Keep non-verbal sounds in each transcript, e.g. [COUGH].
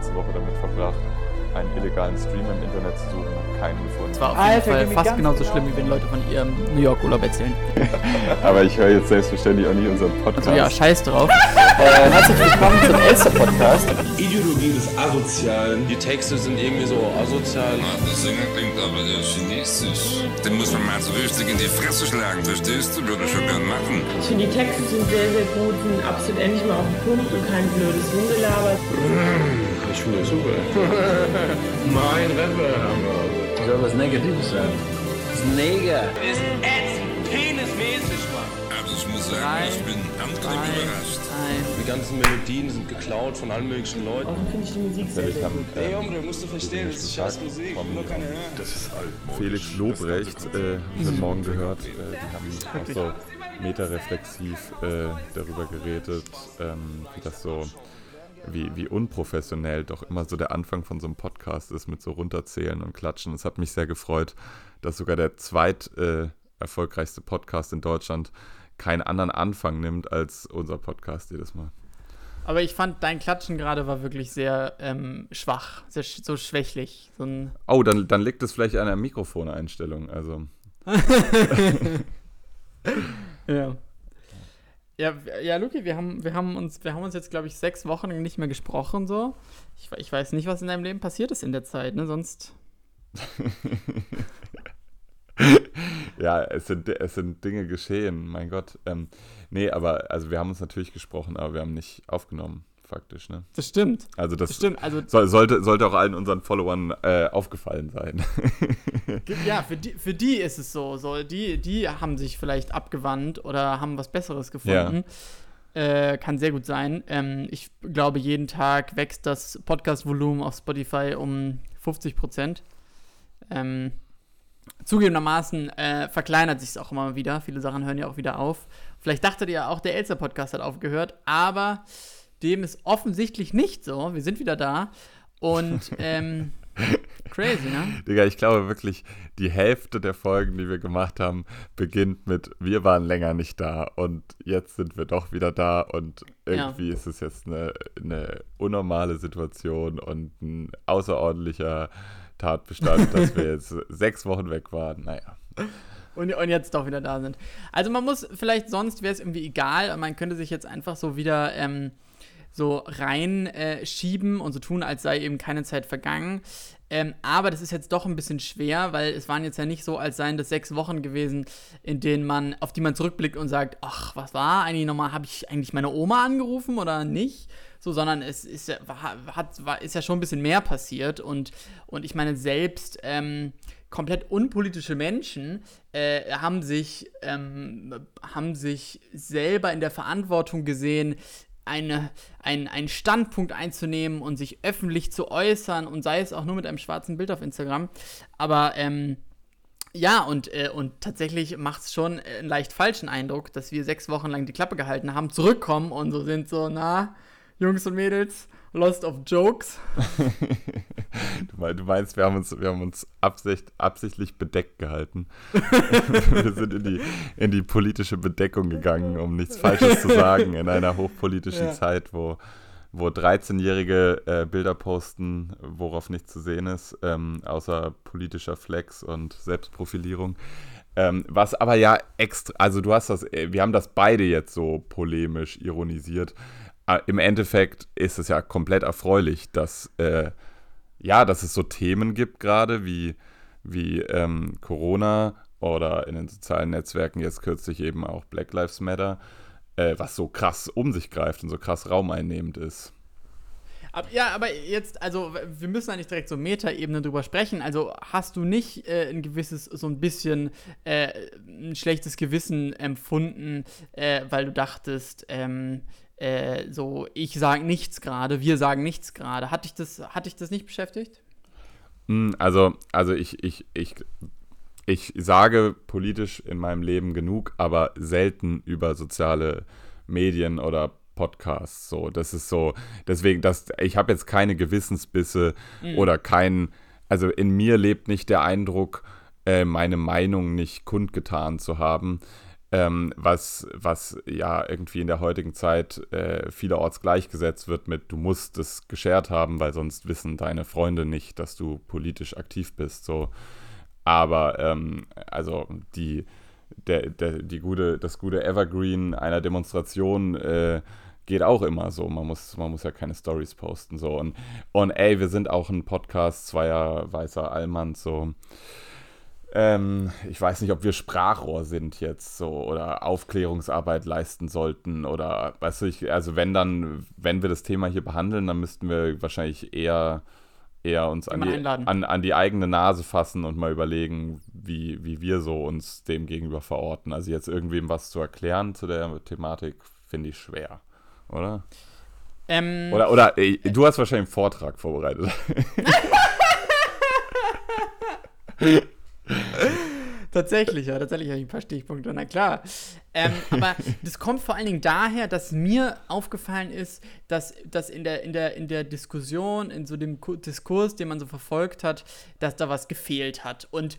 letzte Woche damit verbracht, einen illegalen Stream im Internet zu suchen und keinen gefunden. Das war auf jeden Alter, Fall geh mir fast genauso genau schlimm, wie wenn Leute von ihrem New York-Urlaub erzählen. [LAUGHS] Aber ich höre jetzt selbstverständlich auch nicht unseren Podcast. Also ja, scheiß drauf. [LAUGHS] Äh, herzlich willkommen zum [LAUGHS] Elster-Podcast. Ideologie des Asozialen. Die Texte sind irgendwie so asozial. Der Sänger klingt aber eher chinesisch. Den muss man mal so richtig in die Fresse schlagen, verstehst du? Würde ich schon gern machen. Ich finde, die Texte sind sehr, sehr gut, sind absolut endlich mal auf den Punkt und kein blödes Rumgelaber. Ich finde das super. [LAUGHS] mein Rapper. Soll was Negatives sein? Das ist ein Neger. Also ich muss sagen, ich bin angenehm überrascht. Nein. Die ganzen Melodien sind geklaut von allen möglichen Leuten. Außerdem finde ich die Musik sehr, gut. Ey, Hombre, musst du verstehen, das ist scheiß Musik. Nur keine hören. Felix Lobrecht äh, heute Morgen gehört. Äh, die haben auch so [LAUGHS] metareflexiv äh, darüber geredet, ähm, wie das so, wie, wie unprofessionell doch immer so der Anfang von so einem Podcast ist mit so runterzählen und klatschen. Es hat mich sehr gefreut, dass sogar der zweit äh, erfolgreichste Podcast in Deutschland keinen anderen Anfang nimmt als unser Podcast jedes Mal. Aber ich fand, dein Klatschen gerade war wirklich sehr ähm, schwach, sehr, sch- so schwächlich. So Oh, dann, dann liegt es vielleicht an der Mikrofoneinstellung. Also [LAUGHS] Ja. Ja, ja, Luki, wir haben, wir haben uns, wir haben uns jetzt, glaube ich, sechs Wochen nicht mehr gesprochen, so. Ich, ich weiß nicht, was in deinem Leben passiert ist in der Zeit, ne? Sonst. [LAUGHS] Ja, es sind, es sind Dinge geschehen, mein Gott. Ähm, nee, aber also wir haben uns natürlich gesprochen, aber wir haben nicht aufgenommen, faktisch, ne? Das stimmt. Also das, Das stimmt. Also, soll, sollte, sollte auch allen unseren Followern äh, aufgefallen sein. [LAUGHS] ja, für die, für die ist es so. so die, die haben sich vielleicht abgewandt oder haben was Besseres gefunden. Äh, kann sehr gut sein. Ähm, ich glaube, jeden Tag wächst das Podcast-Volumen auf Spotify um 50 Prozent. Ähm, zugegebenermaßen äh, verkleinert sich es auch immer wieder. Viele Sachen hören ja auch wieder auf. Vielleicht dachtet ihr auch, der Elster-Podcast hat aufgehört, aber dem ist offensichtlich nicht so. Wir sind wieder da. Und [LAUGHS] ähm, crazy, ne? Digga, ich glaube wirklich, die Hälfte der Folgen, die wir gemacht haben, beginnt mit, wir waren länger nicht da und jetzt sind wir doch wieder da und irgendwie ist es jetzt eine, eine unnormale Situation und ein außerordentlicher Tatbestand, dass wir [LAUGHS] jetzt sechs Wochen weg waren. Naja. Und, und jetzt doch wieder da sind. Also man muss, vielleicht sonst wäre es irgendwie egal, man könnte sich jetzt einfach so wieder ähm, so reinschieben äh, und so tun, als sei eben keine Zeit vergangen. Ähm, aber das ist jetzt doch ein bisschen schwer, weil es waren jetzt ja nicht so, als seien das sechs Wochen gewesen, in denen man, auf die man zurückblickt und sagt, ach, was war eigentlich nochmal, habe ich eigentlich meine Oma angerufen oder nicht? So, sondern es ist ja, war, hat, war, ist ja schon ein bisschen mehr passiert und, und ich meine, selbst ähm, komplett unpolitische Menschen äh, haben, sich, ähm, haben sich selber in der Verantwortung gesehen, eine, ein, einen Standpunkt einzunehmen und sich öffentlich zu äußern und sei es auch nur mit einem schwarzen Bild auf Instagram. Aber ähm, ja, und, äh, und tatsächlich macht es schon einen leicht falschen Eindruck, dass wir sechs Wochen lang die Klappe gehalten haben, zurückkommen und so sind so, na, Jungs und Mädels, lost of jokes. [LAUGHS] Du mein- du meinst, wir haben uns, wir haben uns absicht, absichtlich bedeckt gehalten. [LAUGHS] wir sind in die, in die politische Bedeckung gegangen, um nichts Falsches zu sagen, in einer hochpolitischen Ja. Zeit, wo, wo 13-Jährige äh, Bilder posten, worauf nichts zu sehen ist, ähm, außer politischer Flex und Selbstprofilierung. Ähm, was aber ja extra, also du hast das, äh, wir haben das beide jetzt so polemisch ironisiert. Äh, Im Endeffekt ist es ja komplett erfreulich, dass äh, ja, dass es so Themen gibt gerade wie, wie ähm, Corona oder in den sozialen Netzwerken jetzt kürzlich eben auch Black Lives Matter, äh, was so krass um sich greift und so krass raumeinnehmend ist. Ab, ja, aber jetzt, also wir müssen eigentlich direkt so Metaebene drüber sprechen. Also hast du nicht äh, ein gewisses, so ein bisschen äh, ein schlechtes Gewissen empfunden, äh, weil du dachtest, ähm, äh, so, ich sage nichts gerade, wir sagen nichts gerade. Hat dich das, hat dich das nicht beschäftigt? Hm, Also, also ich, ich, ich, ich sage politisch in meinem Leben genug, aber selten über soziale Medien oder Podcasts. So, das ist so, deswegen, das, ich habe jetzt keine Gewissensbisse oder kein, also in mir lebt nicht der Eindruck, äh, meine Meinung nicht kundgetan zu haben. Ähm, was, was ja irgendwie in der heutigen Zeit äh, vielerorts gleichgesetzt wird mit, du musst es geshared haben, weil sonst wissen deine Freunde nicht, dass du politisch aktiv bist. So. Aber ähm, also die, der, der, die gute, das gute Evergreen einer Demonstration äh, geht auch immer so. Man muss, man muss ja keine Stories posten. So. Und, und ey, wir sind auch ein Podcast zweier weißer Allmanns so. Ähm, ich weiß nicht, ob wir Sprachrohr sind jetzt so oder Aufklärungsarbeit leisten sollten oder weißt du, ich, also wenn dann, wenn wir das Thema hier behandeln, dann müssten wir wahrscheinlich eher, eher uns an die, an, an die eigene Nase fassen und mal überlegen, wie, wie wir so uns dem gegenüber verorten. Also jetzt irgendwem was zu erklären zu der Thematik, finde ich schwer, oder? Ähm, oder, oder ey, du hast wahrscheinlich einen Vortrag vorbereitet. [LAUGHS] [LAUGHS] [LAUGHS] tatsächlich, ja, tatsächlich habe ich ein paar Stichpunkte, na klar. Ähm, aber [LAUGHS] das kommt vor allen Dingen daher, dass mir aufgefallen ist, dass, dass in, der, in, der, in der Diskussion, in so dem Diskurs, den man so verfolgt hat, dass da was gefehlt hat. Und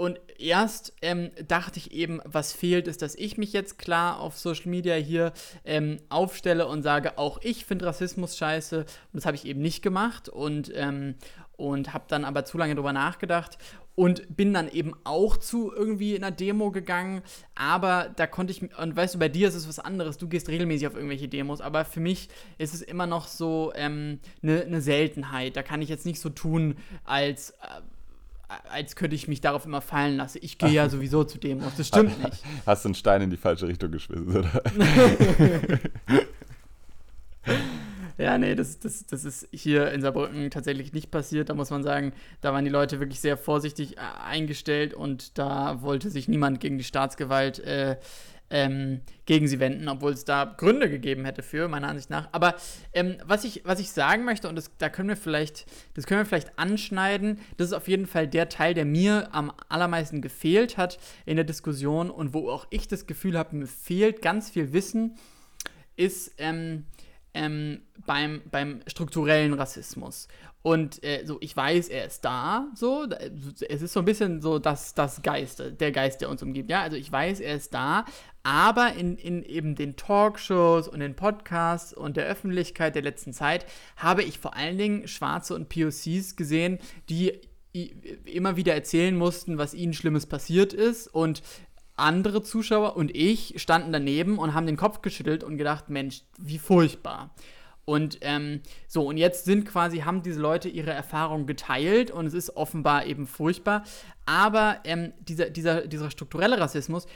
und erst ähm, dachte ich eben, was fehlt, ist, dass ich mich jetzt klar auf Social Media hier ähm, aufstelle und sage, auch ich finde Rassismus scheiße. Und das habe ich eben nicht gemacht und, ähm, und habe dann aber zu lange drüber nachgedacht und bin dann eben auch zu irgendwie einer Demo gegangen, aber da konnte ich, und weißt du, bei dir ist es was anderes, du gehst regelmäßig auf irgendwelche Demos, aber für mich ist es immer noch so eine ähm, ne, Seltenheit. Da kann ich jetzt nicht so tun, als, äh, als könnte ich mich darauf immer fallen lassen. Ich gehe ja [LAUGHS] sowieso zu Demos, das stimmt nicht. [LAUGHS] Hast du einen Stein in die falsche Richtung geschmissen, oder? [LAUGHS] Ja, nee, das, das, das ist hier in Saarbrücken tatsächlich nicht passiert. Da muss man sagen, da waren die Leute wirklich sehr vorsichtig äh, eingestellt und da wollte sich niemand gegen die Staatsgewalt äh, ähm, gegen sie wenden, obwohl es da Gründe gegeben hätte für, meiner Ansicht nach. Aber ähm, was, ich, was ich sagen möchte, und das, da können wir vielleicht, das können wir vielleicht anschneiden, das ist auf jeden Fall der Teil, der mir am allermeisten gefehlt hat in der Diskussion und wo auch ich das Gefühl habe, mir fehlt ganz viel Wissen, ist, ähm, ähm, beim, beim strukturellen Rassismus. Und äh, so, ich weiß, er ist da, so, es ist so ein bisschen so das, das Geist, der Geist, der uns umgibt, ja, also ich weiß, er ist da, aber in, in eben den Talkshows und den Podcasts und der Öffentlichkeit der letzten Zeit habe ich vor allen Dingen Schwarze und POCs gesehen, die immer wieder erzählen mussten, was ihnen Schlimmes passiert ist und andere Zuschauer und ich standen daneben und haben den Kopf geschüttelt und gedacht, Mensch, wie furchtbar. Und ähm, so, und jetzt sind quasi, haben diese Leute ihre Erfahrungen geteilt und es ist offenbar eben furchtbar. Aber ähm, dieser, dieser, dieser strukturelle Rassismus,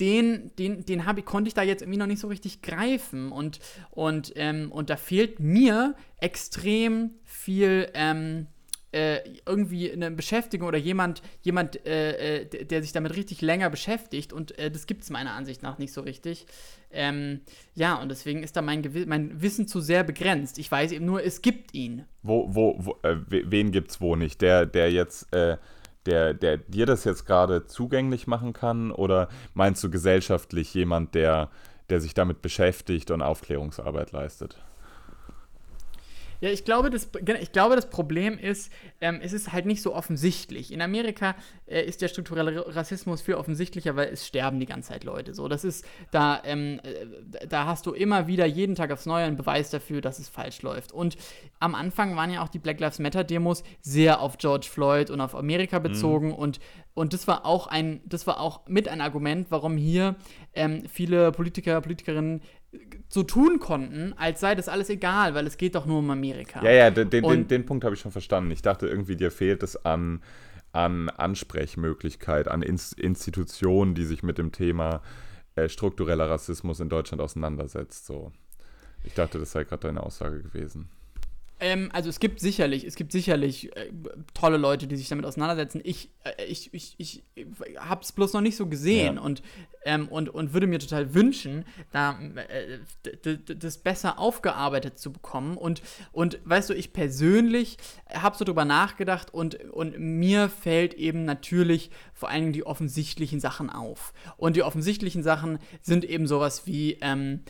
den, den, den hab, konnte ich da jetzt irgendwie noch nicht so richtig greifen. Und, und, ähm, und da fehlt mir extrem viel ähm, äh, irgendwie eine Beschäftigung oder jemand, jemand äh, äh der sich damit richtig länger beschäftigt und äh, das gibt es meiner Ansicht nach nicht so richtig. Ähm, ja, und deswegen ist da mein, mein Wissen zu sehr begrenzt. Ich weiß eben nur, es gibt ihn. Wo, wo, wo äh, wen gibt es wo nicht? Der, der jetzt äh, der, der dir das jetzt gerade zugänglich machen kann? Oder meinst du gesellschaftlich jemand, der, der sich damit beschäftigt und Aufklärungsarbeit leistet? Ja, ich glaube, das, ich glaube, das Problem ist, ähm, es ist halt nicht so offensichtlich. In Amerika äh, ist der strukturelle Rassismus viel offensichtlicher, weil es sterben die ganze Zeit Leute. So, das ist, da, ähm, äh, da hast du immer wieder jeden Tag aufs Neue einen Beweis dafür, dass es falsch läuft. Und am Anfang waren ja auch die Black Lives Matter-Demos sehr auf George Floyd und auf Amerika mhm. bezogen mhm. und und das war auch ein, das war auch mit ein Argument, warum hier ähm, viele Politiker, Politikerinnen so tun konnten, als sei das alles egal, weil es geht doch nur um Amerika. Ja, ja, den, den, den, den Punkt habe ich schon verstanden. Ich dachte irgendwie, dir fehlt es an, an Ansprechmöglichkeit, an Inst Institutionen, die sich mit dem Thema äh, struktureller Rassismus in Deutschland auseinandersetzt. So. Ich dachte, das sei gerade deine Aussage gewesen. Ähm, also es gibt sicherlich, es gibt sicherlich äh, tolle Leute, die sich damit auseinandersetzen. Ich, äh, ich, ich, ich habe es bloß noch nicht so gesehen ja. und, ähm, und, und würde mir total wünschen, da äh, das besser aufgearbeitet zu bekommen. Und, und weißt du, ich persönlich habe so drüber nachgedacht und, und mir fällt eben natürlich vor allen Dingen die offensichtlichen Sachen auf. Und die offensichtlichen Sachen sind eben sowas wie ähm,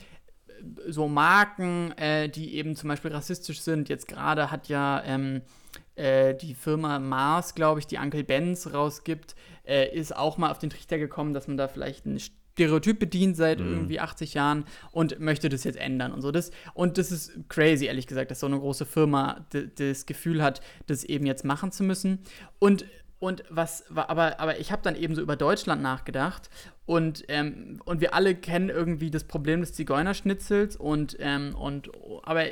so Marken, äh, die eben zum Beispiel rassistisch sind. Jetzt gerade hat ja ähm, äh, die Firma Mars, glaube ich, die Uncle Benz rausgibt, äh, ist auch mal auf den Trichter gekommen, dass man da vielleicht einen Stereotyp bedient seit Mhm. irgendwie 80 Jahren und möchte das jetzt ändern und so. Das, und das ist crazy, ehrlich gesagt, dass so eine große Firma das Gefühl hat, das eben jetzt machen zu müssen. Und, und was, wa- aber, aber ich habe dann eben so über Deutschland nachgedacht und, ähm, und wir alle kennen irgendwie das Problem des Zigeunerschnitzels und, ähm, und aber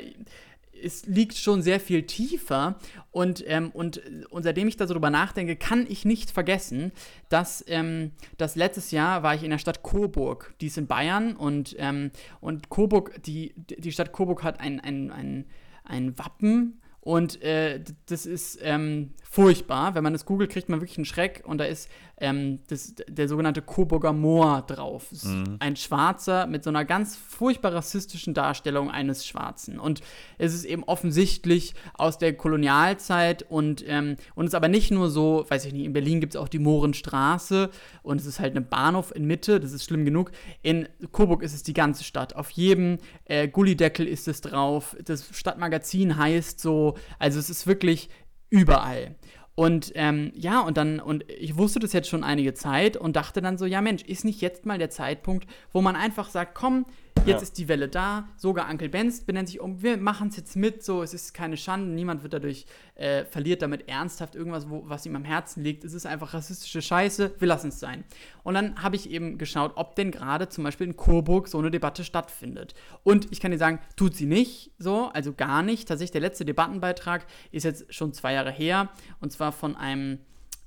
es liegt schon sehr viel tiefer und, ähm, und, und seitdem ich da so drüber nachdenke, kann ich nicht vergessen, dass, ähm, dass letztes Jahr war ich in der Stadt Coburg, die ist in Bayern und, ähm, und Coburg, die, die Stadt Coburg hat ein, ein, ein, ein Wappen und äh, das ist ähm, furchtbar. Wenn man das googelt, kriegt man wirklich einen Schreck. Und da ist ähm, das, der sogenannte Coburger Moor drauf. Ist Ein Schwarzer mit so einer ganz furchtbar rassistischen Darstellung eines Schwarzen. Und es ist eben offensichtlich aus der Kolonialzeit und, ähm, und es ist aber nicht nur so, weiß ich nicht, in Berlin gibt es auch die Mohrenstraße und es ist halt ein Bahnhof in Mitte, das ist schlimm genug. In Coburg ist es die ganze Stadt. Auf jedem äh, Gullideckel ist es drauf. Das Stadtmagazin heißt so, also es ist wirklich überall. Und ähm, ja, und dann, und ich wusste das jetzt schon einige Zeit und dachte dann so, ja Mensch, ist nicht jetzt mal der Zeitpunkt, wo man einfach sagt, komm, jetzt ist die Welle da, sogar Uncle Benz benennt sich um, wir machen es jetzt mit, so, es ist keine Schande, niemand wird dadurch, äh, verliert damit ernsthaft irgendwas, wo, was ihm am Herzen liegt, es ist einfach rassistische Scheiße, wir lassen es sein. Und dann habe ich eben geschaut, ob denn gerade zum Beispiel in Coburg so eine Debatte stattfindet. Und ich kann dir sagen, tut sie nicht. So, also gar nicht. Tatsächlich, der letzte Debattenbeitrag ist jetzt schon zwei Jahre her. Und zwar von einem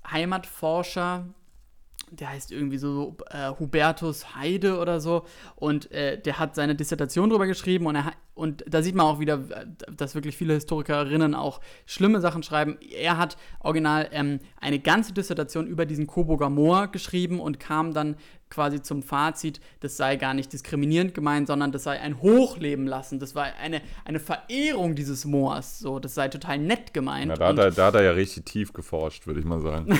Heimatforscher, der heißt irgendwie so äh, Hubertus Heide oder so und äh, der hat seine Dissertation drüber geschrieben und, er, und da sieht man auch wieder, äh, dass wirklich viele Historikerinnen auch schlimme Sachen schreiben. Er hat original ähm, eine ganze Dissertation über diesen Coburger Moor geschrieben und kam dann quasi zum Fazit, das sei gar nicht diskriminierend gemeint, sondern das sei ein Hochleben lassen. Das war eine, eine Verehrung dieses Moors. So, das sei total nett gemeint. Na, da, hat er, da hat er ja richtig tief geforscht, würde ich mal sagen. [LAUGHS]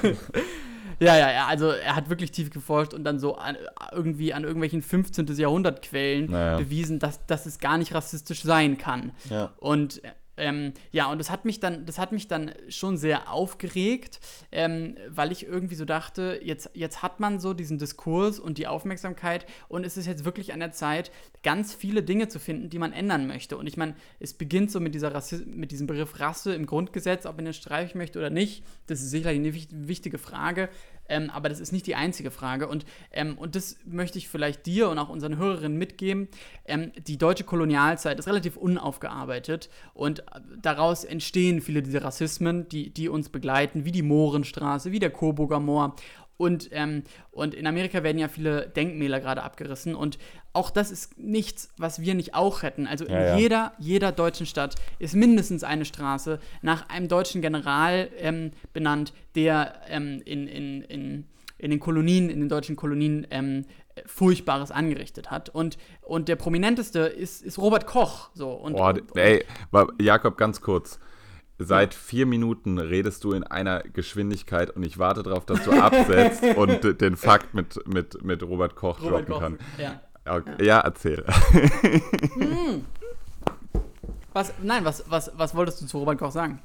[LAUGHS] Ja, ja, ja, also er hat wirklich tief geforscht und dann so an, irgendwie an irgendwelchen 15. Jahrhundert Quellen Naja. bewiesen, dass, dass es gar nicht rassistisch sein kann. Ja. Und ähm, ja, und das hat mich dann, das hat mich dann schon sehr aufgeregt, ähm, weil ich irgendwie so dachte, jetzt, jetzt hat man so diesen Diskurs und die Aufmerksamkeit und es ist jetzt wirklich an der Zeit, ganz viele Dinge zu finden, die man ändern möchte. Und ich meine, es beginnt so mit, dieser Rassi mit diesem Begriff Rasse im Grundgesetz, ob man den streichen möchte oder nicht. Das ist sicherlich eine wich- wichtige Frage. Ähm, aber das ist nicht die einzige Frage. Und, ähm, und das möchte ich vielleicht dir und auch unseren Hörerinnen mitgeben. Ähm, die deutsche Kolonialzeit ist relativ unaufgearbeitet und äh, daraus entstehen viele dieser Rassismen, die, die uns begleiten, wie die Mohrenstraße, wie der Coburger Moor. Und, ähm, und in Amerika werden ja viele Denkmäler gerade abgerissen. Und auch das ist nichts, was wir nicht auch hätten. Also in Ja, ja. jeder, jeder deutschen Stadt ist mindestens eine Straße nach einem deutschen General ähm, benannt, der ähm, in, in, in, in den Kolonien, in den deutschen Kolonien ähm, Furchtbares angerichtet hat. Und, und der prominenteste ist, ist Robert Koch. So. Und, Boah, ey, wa- Jakob, ganz kurz. Seit vier Minuten redest du in einer Geschwindigkeit und ich warte darauf, dass du absetzt [LAUGHS] und den Fakt mit, mit, mit Robert Koch Robert droppen Koch, kann. ja. Okay. Ja, erzähl. Was, nein, was, was, was wolltest du zu Robert Koch sagen?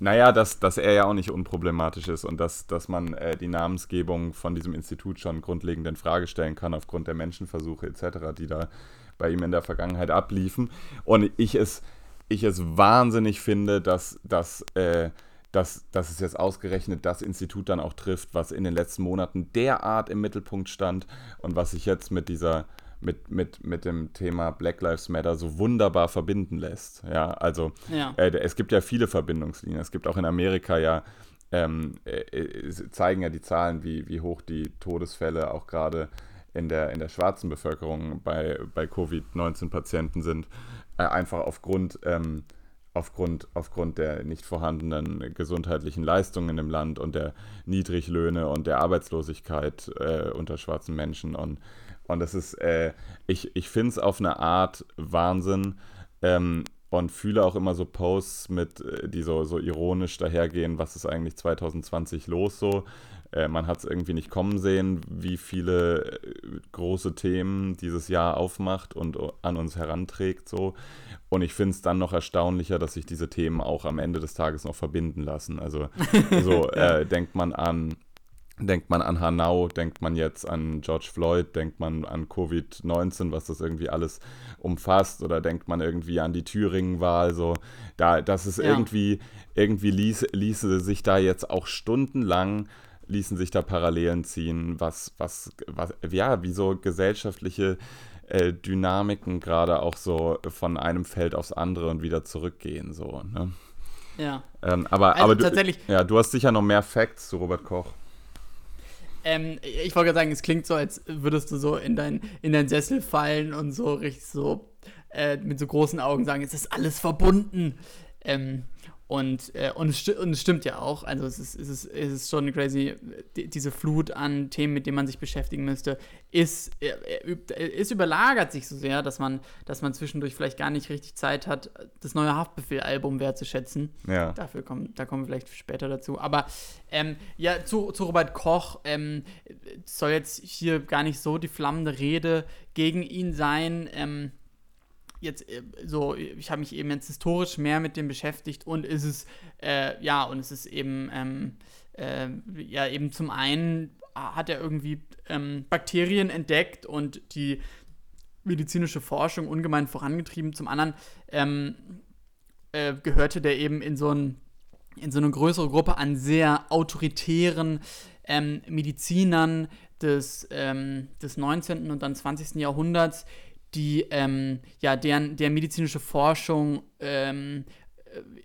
Naja, dass, dass er ja auch nicht unproblematisch ist und dass, dass man äh, die Namensgebung von diesem Institut schon grundlegend in Frage stellen kann aufgrund der Menschenversuche etc., die da bei ihm in der Vergangenheit abliefen. Und ich es, ich es wahnsinnig finde, dass, dass, äh, dass, dass es jetzt ausgerechnet das Institut dann auch trifft, was in den letzten Monaten derart im Mittelpunkt stand und was sich jetzt mit dieser mit, mit, mit dem Thema Black Lives Matter so wunderbar verbinden lässt. Ja, also Ja. äh, es gibt ja viele Verbindungslinien. Es gibt auch in Amerika ja, ähm, äh, äh, zeigen ja die Zahlen, wie, wie hoch die Todesfälle auch gerade in der, in der schwarzen Bevölkerung bei, bei Covid-19-Patienten sind. Äh, einfach aufgrund, ähm, aufgrund, aufgrund der nicht vorhandenen gesundheitlichen Leistungen im Land und der Niedriglöhne und der Arbeitslosigkeit äh, unter schwarzen Menschen. Und, und das ist, äh, ich, ich finde es auf eine Art Wahnsinn, ähm, und fühle auch immer so Posts mit, äh, die so, so ironisch dahergehen, was ist eigentlich 2020 los so. Äh, man hat es irgendwie nicht kommen sehen, wie viele äh, große Themen dieses Jahr aufmacht und o- an uns heranträgt so. Und ich finde es dann noch erstaunlicher, dass sich diese Themen auch am Ende des Tages noch verbinden lassen. Also [LAUGHS] so äh, denkt man an denkt man an Hanau, denkt man jetzt an George Floyd, denkt man an Covid-19, was das irgendwie alles umfasst, oder denkt man irgendwie an die Thüringen-Wahl, so, da, das ist Ja. irgendwie, irgendwie ließ, ließe sich da jetzt auch stundenlang, ließen sich da Parallelen ziehen, was, was, was, ja, wie so gesellschaftliche äh, Dynamiken gerade auch so von einem Feld aufs andere und wieder zurückgehen, so, ne? Ja. Ähm, aber, Also aber du, tatsächlich- ja, du hast sicher noch mehr Facts zu Robert Koch. Ähm, ich wollte gerade sagen, es klingt so, als würdest du so in dein, in dein Sessel fallen und so richtig so äh, mit so großen Augen sagen, es ist alles verbunden. Ähm, und, äh, und, es sti- und es stimmt ja auch. Also es ist, es ist, es ist schon crazy, die, diese Flut an Themen, mit denen man sich beschäftigen müsste, ist, äh, äh, äh, ist überlagert sich so sehr, dass man, dass man zwischendurch vielleicht gar nicht richtig Zeit hat, das neue Haftbefehl-Album wertzuschätzen. Ja. Dafür kommen, da kommen wir vielleicht später dazu. Aber ähm, ja, zu, zu Robert Koch ähm, soll jetzt hier gar nicht so die flammende Rede gegen ihn sein. Ähm, jetzt äh, so, ich habe mich eben jetzt historisch mehr mit dem beschäftigt und ist es, äh, ja, und es ist eben, ähm, äh, ja, eben zum einen hat er irgendwie ähm, Bakterien entdeckt und die medizinische Forschung ungemein vorangetrieben. Zum anderen ähm, äh, gehörte der eben in so, ein, in so eine größere Gruppe an sehr autoritären ähm, Medizinern des, ähm, des 19. und dann 20. Jahrhunderts, die ähm, ja deren, deren medizinische Forschung ähm,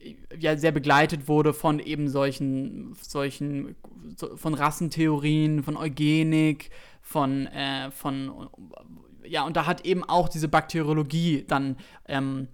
äh, ja sehr begleitet wurde von eben solchen, solchen so, von Rassentheorien, von Eugenik, von, äh, von ja, und da hat eben auch diese Bakteriologie dann ähm,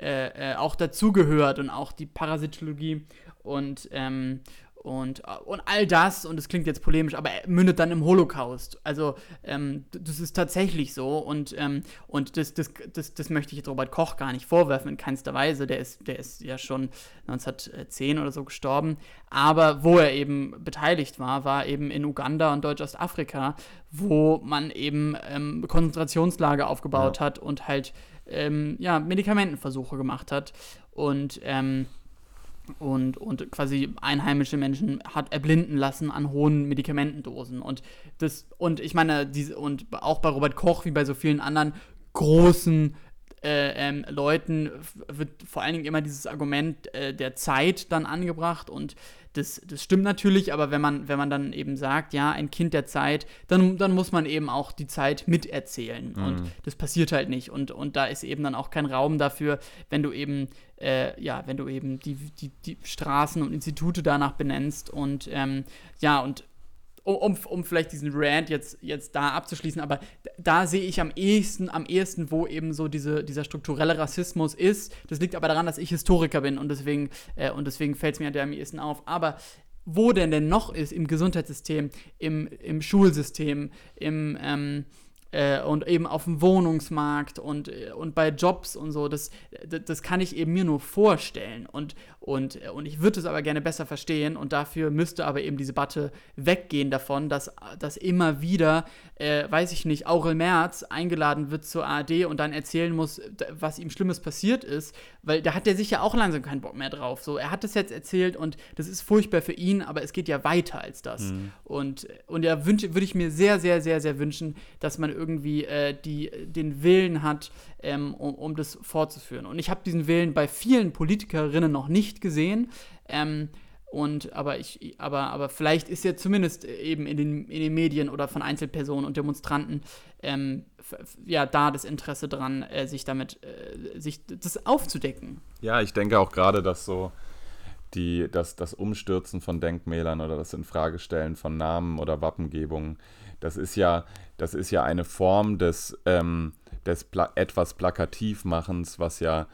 äh, äh, auch dazugehört und auch die Parasitologie und, ähm, und, äh, und all das, und das klingt jetzt polemisch, aber er mündet dann im Holocaust. Also ähm, das ist tatsächlich so und, ähm, und das, das, das, das möchte ich jetzt Robert Koch gar nicht vorwerfen, in keinster Weise. Der ist, der ist ja schon 1910 oder so gestorben. Aber wo er eben beteiligt war, war eben in Uganda und Deutsch-Ostafrika, wo man eben ähm, Konzentrationslager aufgebaut hat und halt ähm, ja, Medikamentenversuche gemacht hat. Und ähm, und, und quasi einheimische Menschen hat erblinden lassen an hohen Medikamentendosen. Und das, und ich meine, diese, und auch bei Robert Koch, wie bei so vielen anderen großen äh, ähm, Leuten, wird vor allen Dingen immer dieses Argument äh, der Zeit dann angebracht und das, das stimmt natürlich, aber wenn man, wenn man dann eben sagt, ja, ein Kind der Zeit, dann, dann muss man eben auch die Zeit miterzählen. Und das passiert halt nicht. Und, und da ist eben dann auch kein Raum dafür, wenn du eben, äh, ja, wenn du eben die, die, die Straßen und Institute danach benennst. Und ähm, ja, und um, um, um vielleicht diesen Rant jetzt, jetzt da abzuschließen, aber da sehe ich am ehesten, am ehesten, wo eben so diese, dieser strukturelle Rassismus ist. Das liegt aber daran, dass ich Historiker bin und deswegen, äh, deswegen fällt es mir am ehesten auf. Aber wo denn denn noch ist im Gesundheitssystem, im, im Schulsystem, im, ähm, äh, und eben auf dem Wohnungsmarkt und, äh, und bei Jobs und so, das, das, das kann ich eben mir nur vorstellen. Und, und, äh, und ich würde es aber gerne besser verstehen und dafür müsste aber eben diese Debatte weggehen davon, dass, dass immer wieder, äh, weiß ich nicht, Aurel Merz eingeladen wird zur ARD und dann erzählen muss, was ihm Schlimmes passiert ist, weil da hat er sicher auch langsam keinen Bock mehr drauf. So, er hat es jetzt erzählt und das ist furchtbar für ihn, aber es geht ja weiter als das. Und, und ja, würde ich mir sehr, sehr, sehr, sehr wünschen, dass man irgendwie äh, die, den Willen hat, ähm, um, um das fortzuführen. Und ich habe diesen Willen bei vielen Politikerinnen noch nicht gesehen. Ähm, und aber ich, aber, aber vielleicht ist ja zumindest eben in den, in den Medien oder von Einzelpersonen und Demonstranten ähm, ja da das Interesse dran, äh, sich damit, äh, sich das aufzudecken. Ja, ich denke auch gerade, dass so die, das, das Umstürzen von Denkmälern oder das Infragestellen von Namen oder Wappengebungen, das ist ja, das ist ja eine Form des, ähm, des Pla etwas Plakativmachens, was ja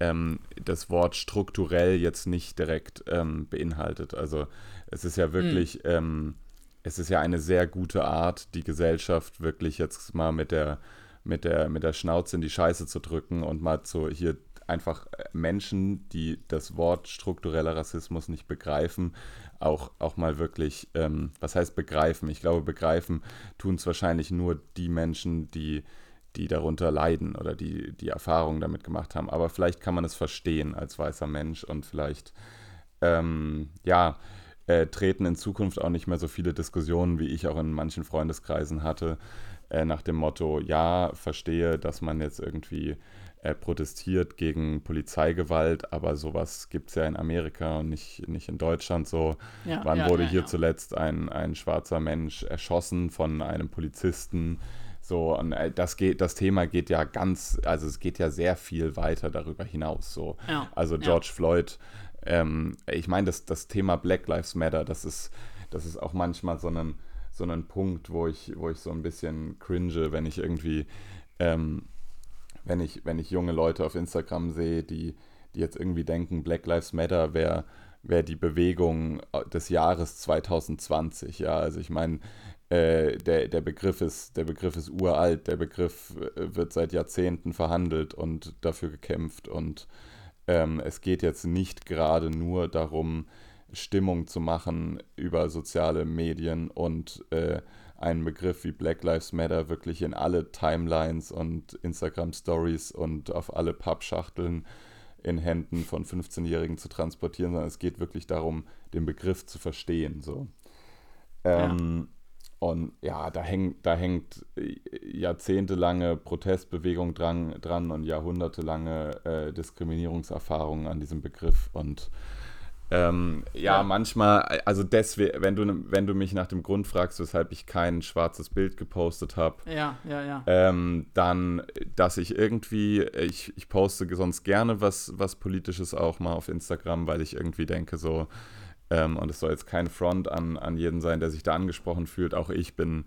ähm, das Wort strukturell jetzt nicht direkt ähm, beinhaltet. Also es ist ja wirklich, ähm, es ist ja eine sehr gute Art, die Gesellschaft wirklich jetzt mal mit der, mit der, mit der Schnauze in die Scheiße zu drücken und mal so hier einfach äh, Menschen, die das Wort struktureller Rassismus nicht begreifen, auch, auch mal wirklich, ähm, was heißt begreifen? Ich glaube, begreifen tun es wahrscheinlich nur die Menschen, die, die darunter leiden oder die die Erfahrungen damit gemacht haben. Aber vielleicht kann man es verstehen als weißer Mensch und vielleicht, ähm, ja, äh, treten in Zukunft auch nicht mehr so viele Diskussionen, wie ich auch in manchen Freundeskreisen hatte, äh, nach dem Motto, ja, verstehe, dass man jetzt irgendwie äh, protestiert gegen Polizeigewalt, aber sowas gibt es ja in Amerika und nicht, nicht in Deutschland so. Ja, Wann ja, wurde ja, hier zuletzt ein, ein schwarzer Mensch erschossen von einem Polizisten? So, und äh, das geht, das Thema geht ja ganz, also es geht ja sehr viel weiter darüber hinaus. So. Also. George Floyd, ähm, ich meine, das, das Thema Black Lives Matter, das ist, das ist auch manchmal so ein, so ein Punkt, wo ich, wo ich so ein bisschen cringe, wenn ich irgendwie, ähm, wenn ich, wenn ich junge Leute auf Instagram sehe, die, die jetzt irgendwie denken, Black Lives Matter wäre wär die Bewegung des Jahres 2020. Ja, also ich meine, äh, der, der, Begriff ist, der Begriff ist uralt, der Begriff äh, wird seit Jahrzehnten verhandelt und dafür gekämpft und ähm, es geht jetzt nicht gerade nur darum, Stimmung zu machen über soziale Medien und äh, einen Begriff wie Black Lives Matter wirklich in alle Timelines und Instagram Stories und auf alle Pappschachteln in Händen von 15-Jährigen zu transportieren, sondern es geht wirklich darum, den Begriff zu verstehen. So. Ähm, Und ja, da hängt, da hängt jahrzehntelange Protestbewegung dran, dran und jahrhundertelange äh, Diskriminierungserfahrungen an diesem Begriff. Und ähm, ja, Ja. manchmal, also deswegen, wenn du, wenn du mich nach dem Grund fragst, weshalb ich kein schwarzes Bild gepostet habe, Ja, ja, ja. ähm, dann, dass ich irgendwie, ich, ich poste sonst gerne was, was Politisches auch mal auf Instagram, weil ich irgendwie denke, so, ähm, und es soll jetzt kein Front an, an jeden sein, der sich da angesprochen fühlt. Auch ich bin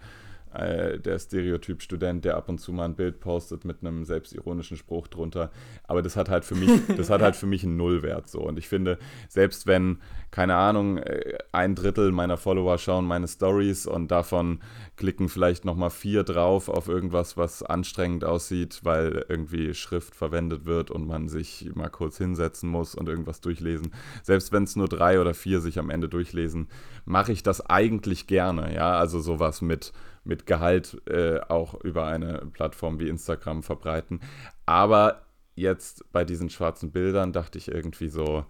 äh, der Stereotyp-Student, der ab und zu mal ein Bild postet mit einem selbstironischen Spruch drunter. Aber das hat halt für mich, [LAUGHS] das hat halt für mich einen Nullwert so. Und ich finde, selbst wenn, keine Ahnung, äh, ein Drittel meiner Follower schauen meine Stories und davon klicken vielleicht nochmal vier drauf auf irgendwas, was anstrengend aussieht, weil irgendwie Schrift verwendet wird und man sich mal kurz hinsetzen muss und irgendwas durchlesen. Selbst wenn es nur drei oder vier sich am Ende durchlesen, mache ich das eigentlich gerne. Ja, also sowas mit, mit Gehalt äh, auch über eine Plattform wie Instagram verbreiten. Aber jetzt bei diesen schwarzen Bildern dachte ich irgendwie so,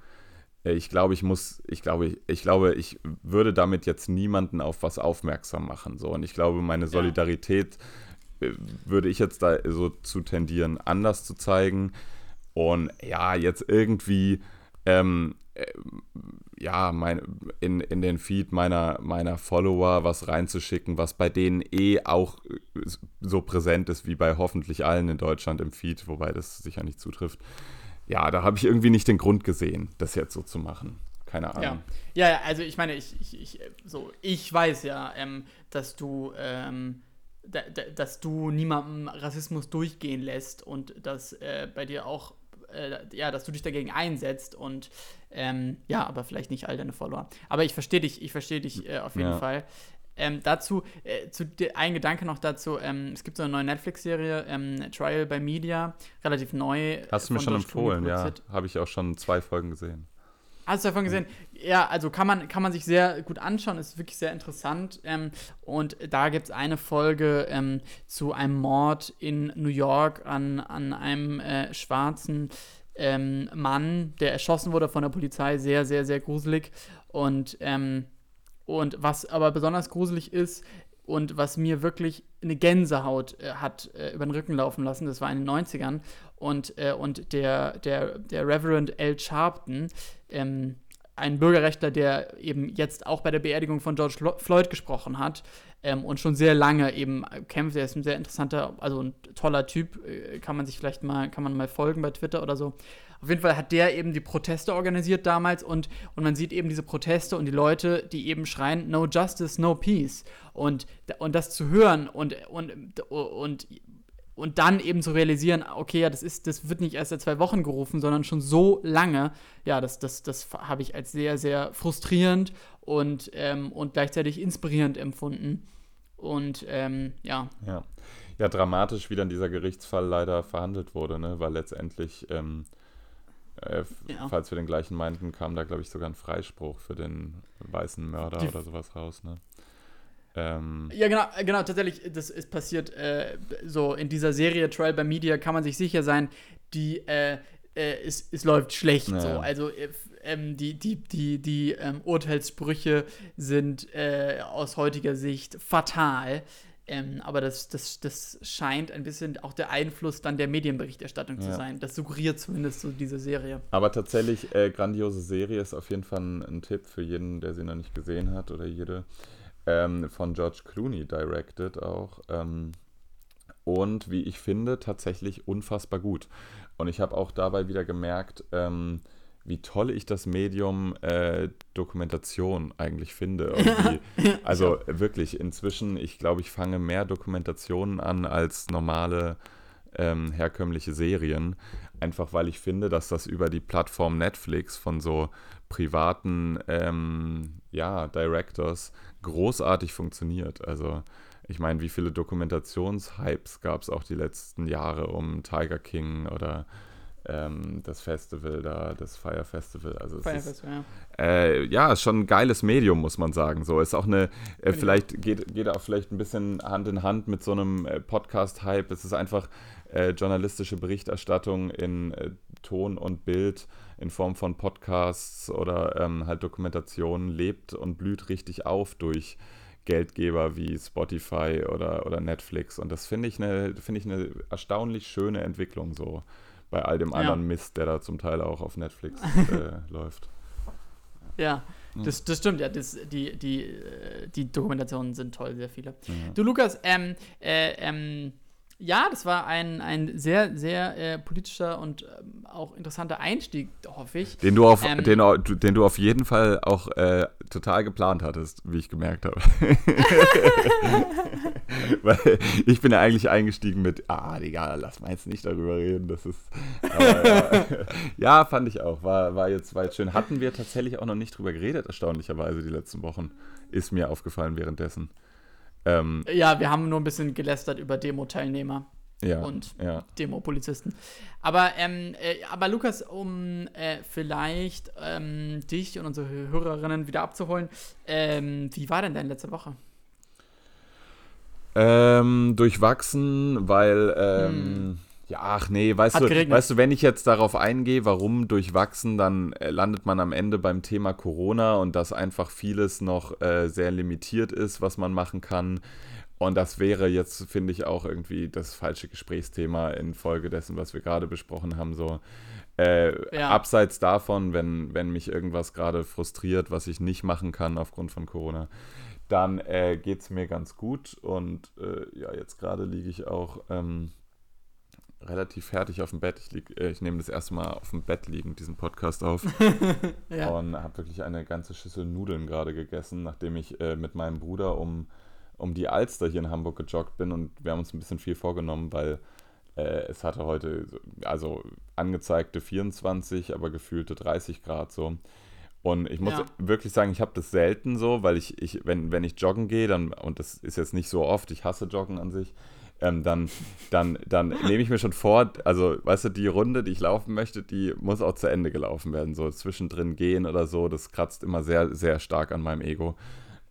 äh, ich glaube, ich muss, ich glaube, ich, glaube, ich würde damit jetzt niemanden auf was aufmerksam machen. So. Und ich glaube, meine Solidarität äh, würde ich jetzt da so zu tendieren, anders zu zeigen. Und ja, jetzt irgendwie ähm, äh, ja, mein, in, in den Feed meiner, meiner Follower was reinzuschicken, was bei denen eh auch äh, so präsent ist wie bei hoffentlich allen in Deutschland im Feed, wobei das sicher nicht zutrifft. Ja, da habe ich irgendwie nicht den Grund gesehen, das jetzt so zu machen. Keine Ahnung. Ja. ja, also ich meine, ich, ich, ich, äh, so, ich weiß ja, ähm, dass du, ähm, da, da, dass du niemandem Rassismus durchgehen lässt und dass äh, bei dir auch, äh, ja, dass du dich dagegen einsetzt und ähm, ja, aber vielleicht nicht all deine Follower. Aber ich verstehe dich, ich verstehe dich äh, auf jeden Ja. Fall. Ähm, dazu, äh, zu ein Gedanke noch dazu, ähm, es gibt so eine neue Netflix-Serie, ähm, Trial by Media, relativ neu. Hast du mir schon empfohlen, ja. Habe ich auch schon zwei Folgen gesehen. Hast du davon gesehen? Ja, also kann man, kann man sich sehr gut anschauen, ist wirklich sehr interessant. Ähm, und da gibt es eine Folge ähm, zu einem Mord in New York an, an einem äh, schwarzen ähm, Mann, der erschossen wurde von der Polizei. Sehr, sehr, sehr gruselig. Und, ähm, und was aber besonders gruselig ist, und was mir wirklich eine Gänsehaut äh, hat äh, über den Rücken laufen lassen, das war in den 90ern. Und, äh, und der, der, der Reverend L. Sharpton, ähm, ein Bürgerrechtler, der eben jetzt auch bei der Beerdigung von George Flo- Floyd gesprochen hat ähm, und schon sehr lange eben kämpft. Er ist ein sehr interessanter, also ein toller Typ, äh, kann man sich vielleicht mal, kann man mal folgen bei Twitter oder so. Auf jeden Fall hat der eben die Proteste organisiert damals und, und man sieht eben diese Proteste und die Leute, die eben schreien, no justice, no peace. Und, und das zu hören und, und, und, und dann eben zu realisieren, okay, ja, das ist, das wird nicht erst seit zwei Wochen gerufen, sondern schon so lange, ja, das, das, das habe ich als sehr, sehr frustrierend und, ähm, und gleichzeitig inspirierend empfunden. Und ähm, ja, Ja. ja, dramatisch, wie dann dieser Gerichtsfall leider verhandelt wurde, ne? weil letztendlich, ähm, äh, Ja. falls wir den gleichen meinten, kam da, glaube ich, sogar ein Freispruch für den weißen Mörder Die- oder sowas raus. Ne? Ähm, Ja, genau, äh, genau, tatsächlich, das ist passiert äh, so in dieser Serie Trial by Media kann man sich sicher sein, die, äh, äh, es, es läuft schlecht. Ja. So. Also äh, ähm, die, die, die, die ähm, Urteilssprüche sind äh, aus heutiger Sicht fatal. Ähm, aber das, das, das scheint ein bisschen auch der Einfluss dann der Medienberichterstattung zu Ja. sein. Das suggeriert zumindest so diese Serie. Aber tatsächlich, äh, grandiose Serie ist auf jeden Fall ein, ein Tipp für jeden, der sie noch nicht gesehen hat oder jede. Ähm, von George Clooney directed auch. Ähm, und wie ich finde, tatsächlich unfassbar gut. Und ich habe auch dabei wieder gemerkt, ähm, wie toll ich das Medium äh, Dokumentation eigentlich finde. Irgendwie. [LAUGHS] also wirklich, inzwischen, ich glaube, ich fange mehr Dokumentationen an als normale ähm, herkömmliche Serien. Einfach weil ich finde, dass das über die Plattform Netflix von so privaten ähm, ja, Directors großartig funktioniert. Also ich meine, wie viele Dokumentationshypes gab es auch die letzten Jahre um Tiger King oder ähm, das Festival da, das Fire Festival. Also es ist, Firefest, ja. äh, ja, ist schon ein geiles Medium, muss man sagen. So ist auch eine, äh, ich vielleicht geht, geht auch vielleicht ein bisschen Hand in Hand mit so einem äh, Podcast-Hype. Es ist einfach äh, journalistische Berichterstattung in äh, Ton und Bild in Form von Podcasts oder ähm, halt Dokumentationen lebt und blüht richtig auf durch Geldgeber wie Spotify oder, oder Netflix. Und das finde ich eine, finde ich eine erstaunlich schöne Entwicklung so bei all dem Ja. anderen Mist, der da zum Teil auch auf Netflix [LAUGHS] äh, läuft. Ja, das, das stimmt, ja. Das, die, die, äh, die Dokumentationen sind toll, sehr viele. Du, Lukas, ähm, äh, ähm, ja, das war ein, ein sehr, sehr äh, politischer und ähm, auch interessanter Einstieg, hoffe ich. Den du auf, Ähm, den, den du auf jeden Fall auch äh, total geplant hattest, wie ich gemerkt habe. [LAUGHS] [LAUGHS] Weil ich bin ja eigentlich eingestiegen mit, ah, Digga, lass mal jetzt nicht darüber reden. Das ist. Aber, ja. [LAUGHS] ja, fand ich auch. War, war, jetzt, war jetzt schön. Hatten wir tatsächlich auch noch nicht drüber geredet, erstaunlicherweise, die letzten Wochen. Ist mir aufgefallen währenddessen. Ähm, Ja, wir haben nur ein bisschen gelästert über Demo-Teilnehmer ja, und ja. Demo-Polizisten. Aber, ähm, äh, aber Lukas, um äh, vielleicht ähm, dich und unsere Hörerinnen wieder abzuholen, ähm, wie war denn deine letzte Woche? Ähm, durchwachsen, weil, ähm, ja, ach nee, weißt. Hat du, geregnet. weißt du, wenn ich jetzt darauf eingehe, warum durchwachsen, dann äh, landet man am Ende beim Thema Corona und dass einfach vieles noch äh, sehr limitiert ist, was man machen kann. Und das wäre jetzt, finde ich, auch irgendwie das falsche Gesprächsthema infolge dessen, was wir gerade besprochen haben. So, äh, Ja. abseits davon, wenn, wenn mich irgendwas gerade frustriert, was ich nicht machen kann aufgrund von Corona, dann äh, geht es mir ganz gut. Und äh, ja, jetzt gerade liege ich auch ähm, relativ fertig auf dem Bett. Ich, lieg, äh, ich nehme das erste Mal auf dem Bett liegend diesen Podcast auf [LAUGHS] Ja. und habe wirklich eine ganze Schüssel Nudeln gerade gegessen, nachdem ich äh, mit meinem Bruder um, um die Alster hier in Hamburg gejoggt bin und wir haben uns ein bisschen viel vorgenommen, weil äh, es hatte heute, so- also angezeigte 24, aber gefühlte 30 Grad so. Und ich muss Ja. wirklich sagen, ich habe das selten so, weil ich, ich wenn, wenn ich joggen gehe, dann, und das ist jetzt nicht so oft, ich hasse Joggen an sich, ähm, dann, dann, dann nehme ich mir schon vor, also weißt du, die Runde, die ich laufen möchte, die muss auch zu Ende gelaufen werden. So zwischendrin gehen oder so, das kratzt immer sehr, sehr stark an meinem Ego.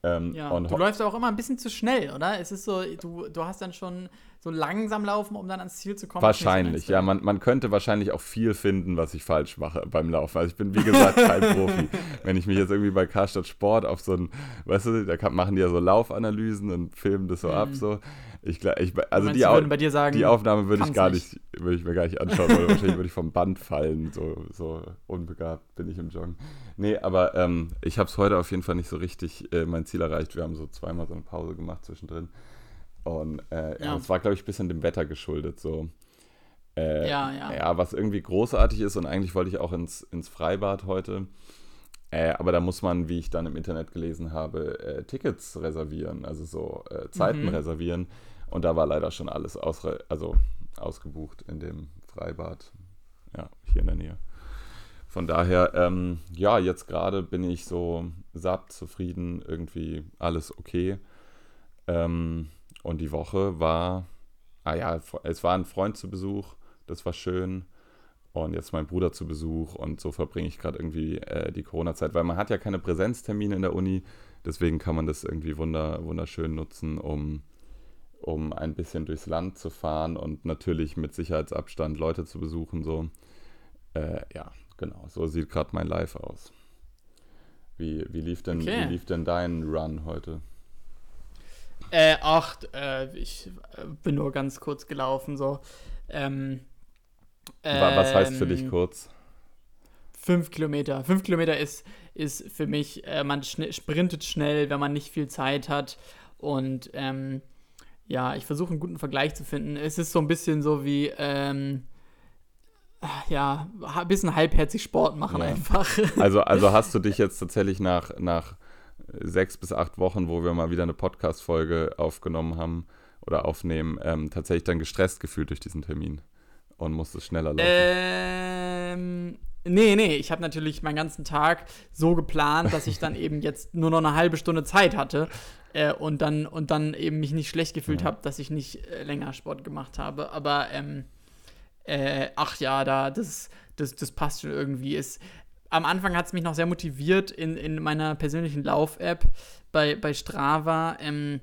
Ähm, Ja, und du läufst auch immer ein bisschen zu schnell, oder? Es ist so, du, du hast dann schon so langsam laufen, um dann ans Ziel zu kommen. Wahrscheinlich, ja. Man, man könnte wahrscheinlich auch viel finden, was ich falsch mache beim Laufen. Also ich bin, wie gesagt, kein [LAUGHS] Profi. Wenn ich mich jetzt irgendwie bei Karstadt Sport auf so ein, weißt du, da kann, machen die ja so Laufanalysen und filmen das so ab, so. Ich, ich, also meinst, die, Au sagen, die Aufnahme würde ich gar nicht. würde ich mir gar nicht anschauen, weil [LAUGHS] wahrscheinlich würde ich vom Band fallen, so, so unbegabt bin ich im Joggen. Nee, aber ähm, ich habe es heute auf jeden Fall nicht so richtig äh, mein Ziel erreicht. Wir haben so zweimal so eine Pause gemacht zwischendrin. Und äh, ja. Das war, glaube ich, ein bisschen dem Wetter geschuldet, so. Äh, Ja, ja. Ja, was irgendwie großartig ist und eigentlich wollte ich auch ins, ins Freibad heute. Äh, aber da muss man, wie ich dann im Internet gelesen habe, äh, Tickets reservieren, also so äh, Zeiten Mhm. reservieren. Und da war leider schon alles ausre also ausgebucht in dem Freibad, ja, hier in der Nähe. Von daher, ähm, ja, jetzt gerade bin ich so satt, zufrieden, irgendwie alles okay. Ähm, und die Woche war, ah ja, es war ein Freund zu Besuch, das war schön. Und jetzt mein Bruder zu Besuch und so verbringe ich gerade irgendwie äh, die Corona-Zeit, weil man hat ja keine Präsenztermine in der Uni, deswegen kann man das irgendwie wunder, wunderschön nutzen, um, um ein bisschen durchs Land zu fahren und natürlich mit Sicherheitsabstand Leute zu besuchen. So. Äh, ja, genau. So sieht gerade mein Live aus. Wie, wie, lief denn, Okay. wie lief denn dein Run heute? Äh, ach, äh, ich äh, bin nur ganz kurz gelaufen, so. Ähm, Wa- Was heißt für dich ähm, kurz? Fünf Kilometer. Fünf Kilometer ist, ist für mich, äh, man schn sprintet schnell, wenn man nicht viel Zeit hat. Und ähm, ja, ich versuche einen guten Vergleich zu finden. Es ist so ein bisschen so wie, ähm, ja, ein bisschen halbherzig Sport machen Ja. einfach. [LAUGHS] Also, also hast du dich jetzt tatsächlich nach, nach sechs bis acht Wochen, wo wir mal wieder eine Podcast-Folge aufgenommen haben oder aufnehmen, ähm, tatsächlich dann gestresst gefühlt durch diesen Termin und musstest schneller laufen? Ähm, nee, nee, ich habe natürlich meinen ganzen Tag so geplant, dass ich dann [LAUGHS] eben jetzt nur noch eine halbe Stunde Zeit hatte äh, und, dann, und dann eben mich nicht schlecht gefühlt habe, dass ich nicht äh, länger Sport gemacht habe. Aber, ähm, äh, ach ja, da, das, das, das passt schon irgendwie. Es, am Anfang hat es mich noch sehr motiviert in, in meiner persönlichen Lauf-App bei, bei Strava. Ähm,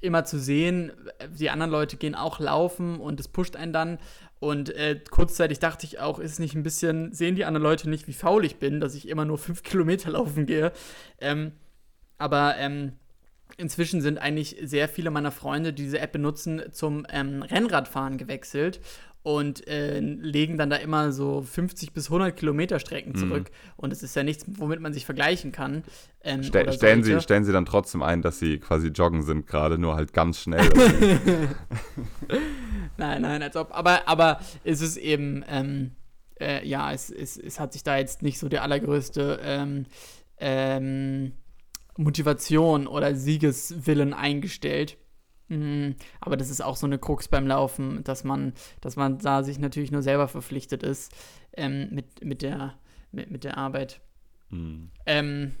immer zu sehen, die anderen Leute gehen auch laufen und es pusht einen dann. Und äh, kurzzeitig dachte ich auch, ist es nicht ein bisschen, sehen die anderen Leute nicht, wie faul ich bin, dass ich immer nur fünf [LAUGHS] Kilometer laufen gehe. Ähm, aber ähm, inzwischen sind eigentlich sehr viele meiner Freunde, die diese App benutzen, zum ähm, Rennradfahren gewechselt und äh, legen dann da immer so 50 bis 100 Kilometer Strecken zurück. Und es ist ja nichts, womit man sich vergleichen kann. Ähm, Ste stellen, sie, stellen sie dann trotzdem ein, dass sie quasi joggen sind gerade, nur halt ganz schnell. [LAUGHS] [LAUGHS] Nein, nein, als ob. Aber, aber es ist eben, ähm, äh, ja, es, es, es hat sich da jetzt nicht so der allergrößte ähm, ähm, Motivation oder Siegeswillen eingestellt. Mhm. Aber das ist auch so eine Krux beim Laufen, dass man, dass man da sich natürlich nur selber verpflichtet ist ähm, mit, mit, der, mit, mit der Arbeit. Hm. Ähm,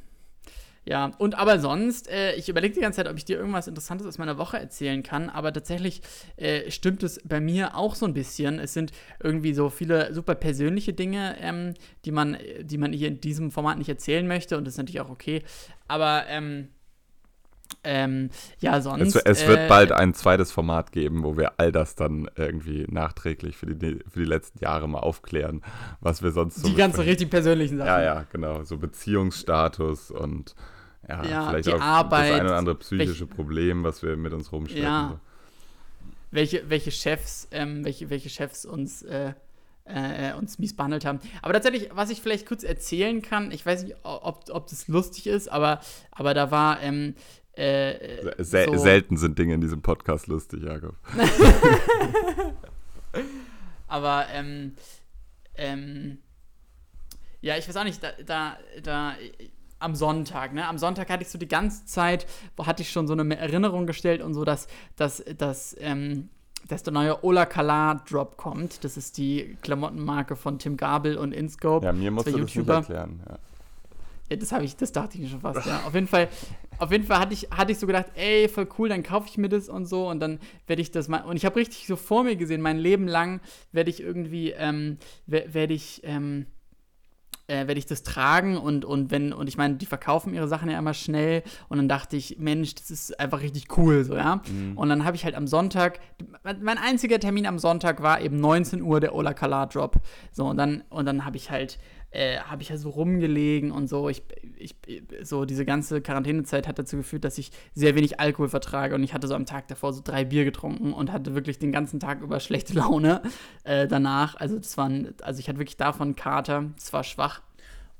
ja, und aber sonst, äh, ich überlege die ganze Zeit, ob ich dir irgendwas Interessantes aus meiner Woche erzählen kann, aber tatsächlich äh, stimmt es bei mir auch so ein bisschen. Es sind irgendwie so viele super persönliche Dinge, ähm, die, man, die man hier in diesem Format nicht erzählen möchte und das ist natürlich auch okay. Aber ähm, ähm, ja, sonst. Es, es wird äh, bald ein zweites Format geben, wo wir all das dann irgendwie nachträglich für die, für die letzten Jahre mal aufklären, was wir sonst so die ganzen richtig persönlichen Sachen. Ja, ja, genau. So Beziehungsstatus und ja, Ja, vielleicht die auch Arbeit, das eine oder andere psychische welch- Problem, was wir mit uns rumschleppen. Ja. So. welche, welche Chefs, ähm, welche, welche Chefs uns, äh, äh, uns mies behandelt haben. Aber tatsächlich, was ich vielleicht kurz erzählen kann, ich weiß nicht, ob, ob das lustig ist, aber, aber da war, ähm, äh, Se so- Selten sind Dinge in diesem Podcast lustig, Jakob. [LAUGHS] aber, ähm, ähm, ja, ich weiß auch nicht, da, da, da, am Sonntag, ne? Am Sonntag hatte ich so die ganze Zeit, wo hatte ich schon so eine Erinnerung gestellt und so, dass, dass, dass, ähm, dass der neue Ola Kala Drop kommt. Das ist die Klamottenmarke von Tim Gabel und Inscope. Ja, mir musst du das nicht YouTuber. erklären. Ja. Ja, das habe ich, das dachte ich mir schon fast, ja. Auf jeden Fall, auf jeden Fall hatte ich, hatte ich so gedacht, ey, voll cool, dann kaufe ich mir das und so und dann werde ich das mal. Und ich habe richtig so vor mir gesehen, mein Leben lang werde ich irgendwie, ähm, wer- werde ich, ähm, äh, werde ich das tragen und, und wenn, und ich meine, die verkaufen ihre Sachen ja immer schnell und dann dachte ich, Mensch, das ist einfach richtig cool, so, ja. Und dann habe ich halt am Sonntag, mein einziger Termin am Sonntag war eben 19 Uhr der Ola Kala Drop. So, und dann, und dann habe ich halt, äh, habe ich halt so rumgelegen und so. Ich, ich, so diese ganze Quarantänezeit hat dazu geführt, dass ich sehr wenig Alkohol vertrage und ich hatte so am Tag davor so drei Bier getrunken und hatte wirklich den ganzen Tag über schlechte [LAUGHS] Laune äh, danach. Also das waren, also ich hatte wirklich davon Kater, es war schwach.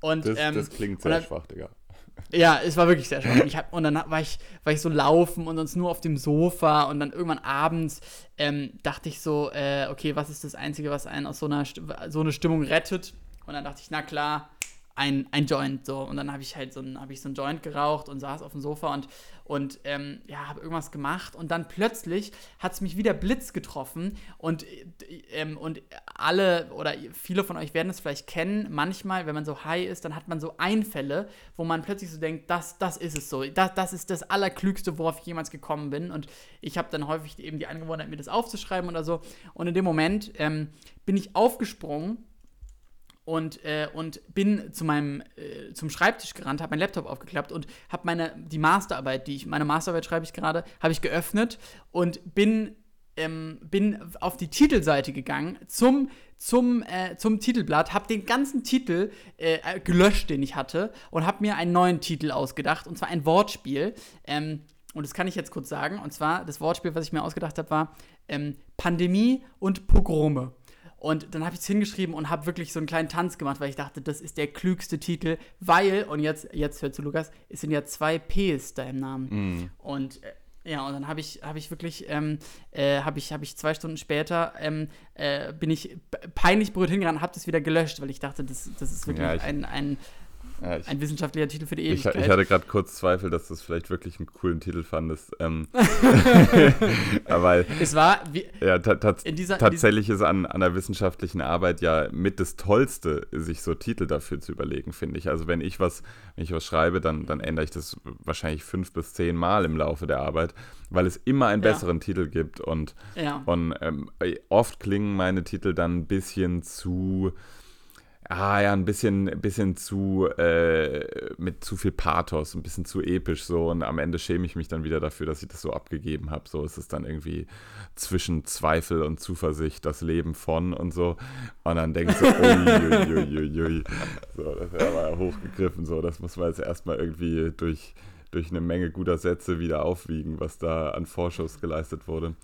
Und, Das, ähm, das klingt sehr dann- schwach, Digga. ja, es war wirklich sehr schön. Hab, und dann war ich, war ich so laufen und sonst nur auf dem Sofa und dann irgendwann abends ähm, dachte ich so, äh, okay, was ist das Einzige, was einen aus so einer so eine Stimmung rettet? Und dann dachte ich, na klar, ein, ein Joint so. Und dann habe ich halt so ein, habe ich so ein Joint geraucht und saß auf dem Sofa und, und ähm, ja, habe irgendwas gemacht. Und dann plötzlich hat es mich wieder Blitz getroffen. Und, äh, ähm, und alle oder viele von euch werden es vielleicht kennen. Manchmal, wenn man so high ist, dann hat man so Einfälle, wo man plötzlich so denkt, das, das ist es so. Das, das ist das Allerklügste, worauf ich jemals gekommen bin. Und ich habe dann häufig eben die Angewohnheit, mir das aufzuschreiben oder so. Und in dem Moment ähm, bin ich aufgesprungen und, äh, und bin zu meinem äh, zum Schreibtisch gerannt, habe meinen Laptop aufgeklappt und habe meine die Masterarbeit, die ich meine Masterarbeit schreibe ich gerade, habe ich geöffnet und bin ähm, bin auf die Titelseite gegangen zum, zum, äh, zum Titelblatt, habe den ganzen Titel äh, gelöscht, den ich hatte, und habe mir einen neuen Titel ausgedacht, und zwar ein Wortspiel. Ähm, und das kann ich jetzt kurz sagen. Und zwar, das Wortspiel, was ich mir ausgedacht habe, war ähm, Pandemie und Pogrome. Und dann habe ich es hingeschrieben und habe wirklich so einen kleinen Tanz gemacht, weil ich dachte, das ist der klügste Titel, weil, und jetzt, jetzt hört zu Lukas, es sind ja zwei Ps da im Namen. Mhm. Und äh, ja, und dann habe ich, hab ich wirklich, ähm, äh, habe ich, hab ich zwei Stunden später, ähm, äh, bin ich peinlich berührt hingerannt, habe das wieder gelöscht, weil ich dachte, das, das ist wirklich Ja, ein, ein, Ja, ich, ein wissenschaftlicher Titel für die ich, Ewigkeit. ich hatte gerade kurz Zweifel, dass du es vielleicht wirklich einen coolen Titel fandest. Ähm, [LAUGHS] aber es war, wie, ja, ta In dieser- tatsächlich ist an, an der wissenschaftlichen Arbeit ja mit das Tollste, sich so Titel dafür zu überlegen, finde ich. Also wenn ich was, wenn ich was schreibe, dann, dann ändere ich das wahrscheinlich fünf bis zehn Mal im Laufe der Arbeit, weil es immer einen Ja. besseren Titel gibt und ja. Und ähm, oft klingen meine Titel dann ein bisschen zu, ah ja, ein bisschen, bisschen zu, äh, mit zu viel Pathos, ein bisschen zu episch so. Und am Ende schäme ich mich dann wieder dafür, dass ich das so abgegeben habe. So ist es dann irgendwie zwischen Zweifel und Zuversicht das Leben von und so. Und dann denke ich so, [LAUGHS] uiuiuiui. So, das wäre aber hochgegriffen. So, das muss man jetzt erstmal irgendwie durch, durch eine Menge guter Sätze wieder aufwiegen, was da an Vorschuss geleistet wurde.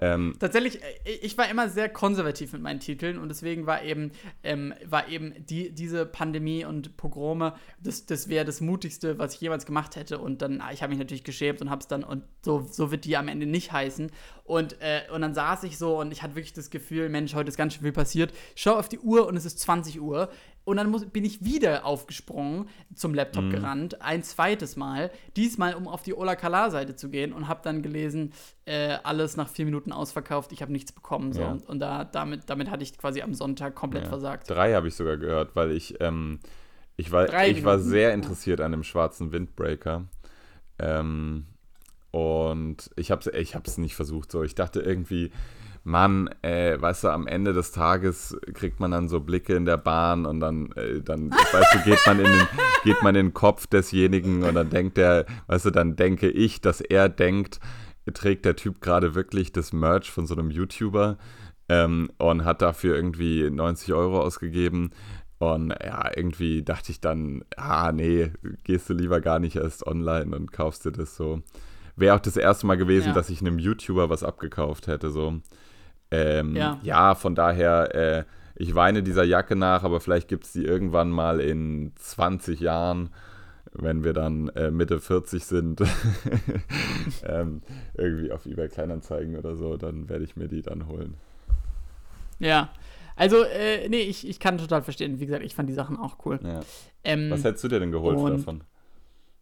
Ähm, Tatsächlich, äh, ich war immer sehr konservativ mit meinen Titeln und deswegen war eben, ähm, war eben die, diese Pandemie und Pogrome, das, das wäre das Mutigste, was ich jemals gemacht hätte. Und dann, ich habe mich natürlich geschämt und habe es dann, und so, so wird die am Ende nicht heißen. Und, äh, und dann saß ich so und ich hatte wirklich das Gefühl, Mensch, heute ist ganz schön viel passiert. Ich schaue auf die Uhr und es ist 20 Uhr. Und dann muss, bin ich wieder aufgesprungen, zum Laptop gerannt, ein zweites Mal, diesmal um auf die Ola Kala-Seite zu gehen und habe dann gelesen, äh, alles nach vier Minuten ausverkauft, ich habe nichts bekommen. So. Ja. Und, und da, damit, damit hatte ich quasi am Sonntag komplett Ja. versagt. Drei habe ich sogar gehört, weil ich, ähm, ich war, Drei ich war sehr interessiert an dem schwarzen Windbreaker. Ähm, und ich habe es ich hab's nicht versucht. So, ich dachte irgendwie, Mann, äh, weißt du, am Ende des Tages kriegt man dann so Blicke in der Bahn und dann, äh, dann weißt du, geht man, in den, geht man in den Kopf desjenigen und dann denkt der, weißt du, dann denke ich, dass er denkt, trägt der Typ gerade wirklich das Merch von so einem YouTuber ähm, und hat dafür irgendwie 90 Euro ausgegeben. Und ja, irgendwie dachte ich dann, ah, nee, gehst du lieber gar nicht erst online und kaufst dir das so. Wäre auch das erste Mal gewesen, Ja. dass ich einem YouTuber was abgekauft hätte, so. Ähm, Ja. ja. von daher, äh, ich weine dieser Jacke nach, aber vielleicht gibt es die irgendwann mal in 20 Jahren, wenn wir dann äh, Mitte 40 sind, [LAUGHS] ähm, irgendwie auf eBay Kleinanzeigen oder so, dann werde ich mir die dann holen. Ja. Also, äh, nee, ich, ich kann total verstehen. Wie gesagt, ich fand die Sachen auch cool. Ja. Ähm, Was hättest du dir denn geholt davon?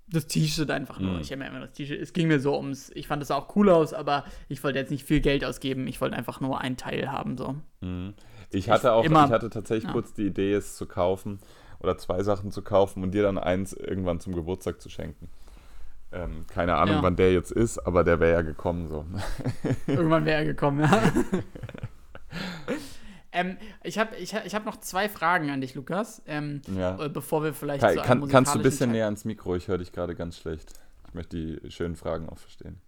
Das T-Shirt einfach nur. Mhm. Ich habe mir immer das T-Shirt. Es ging mir so ums. Ich fand es auch cool aus, aber ich wollte jetzt nicht viel Geld ausgeben. Ich wollte einfach nur einen Teil haben. So. Mhm. Ich hatte auch, immer- ich hatte tatsächlich ja. kurz die Idee, es zu kaufen oder zwei Sachen zu kaufen und dir dann eins irgendwann zum Geburtstag zu schenken. Ähm, keine Ahnung, Ja. wann der jetzt ist, aber der wäre ja gekommen so. Irgendwann wäre er gekommen, ja. [LAUGHS] ähm, ich habe ich, ich hab noch zwei Fragen an dich, Lukas. Ähm, Ja. äh, bevor wir vielleicht Kann, einem kann, kannst du ein bisschen näher ans Mikro? Ich höre dich gerade ganz schlecht. Ich möchte die schönen Fragen auch verstehen.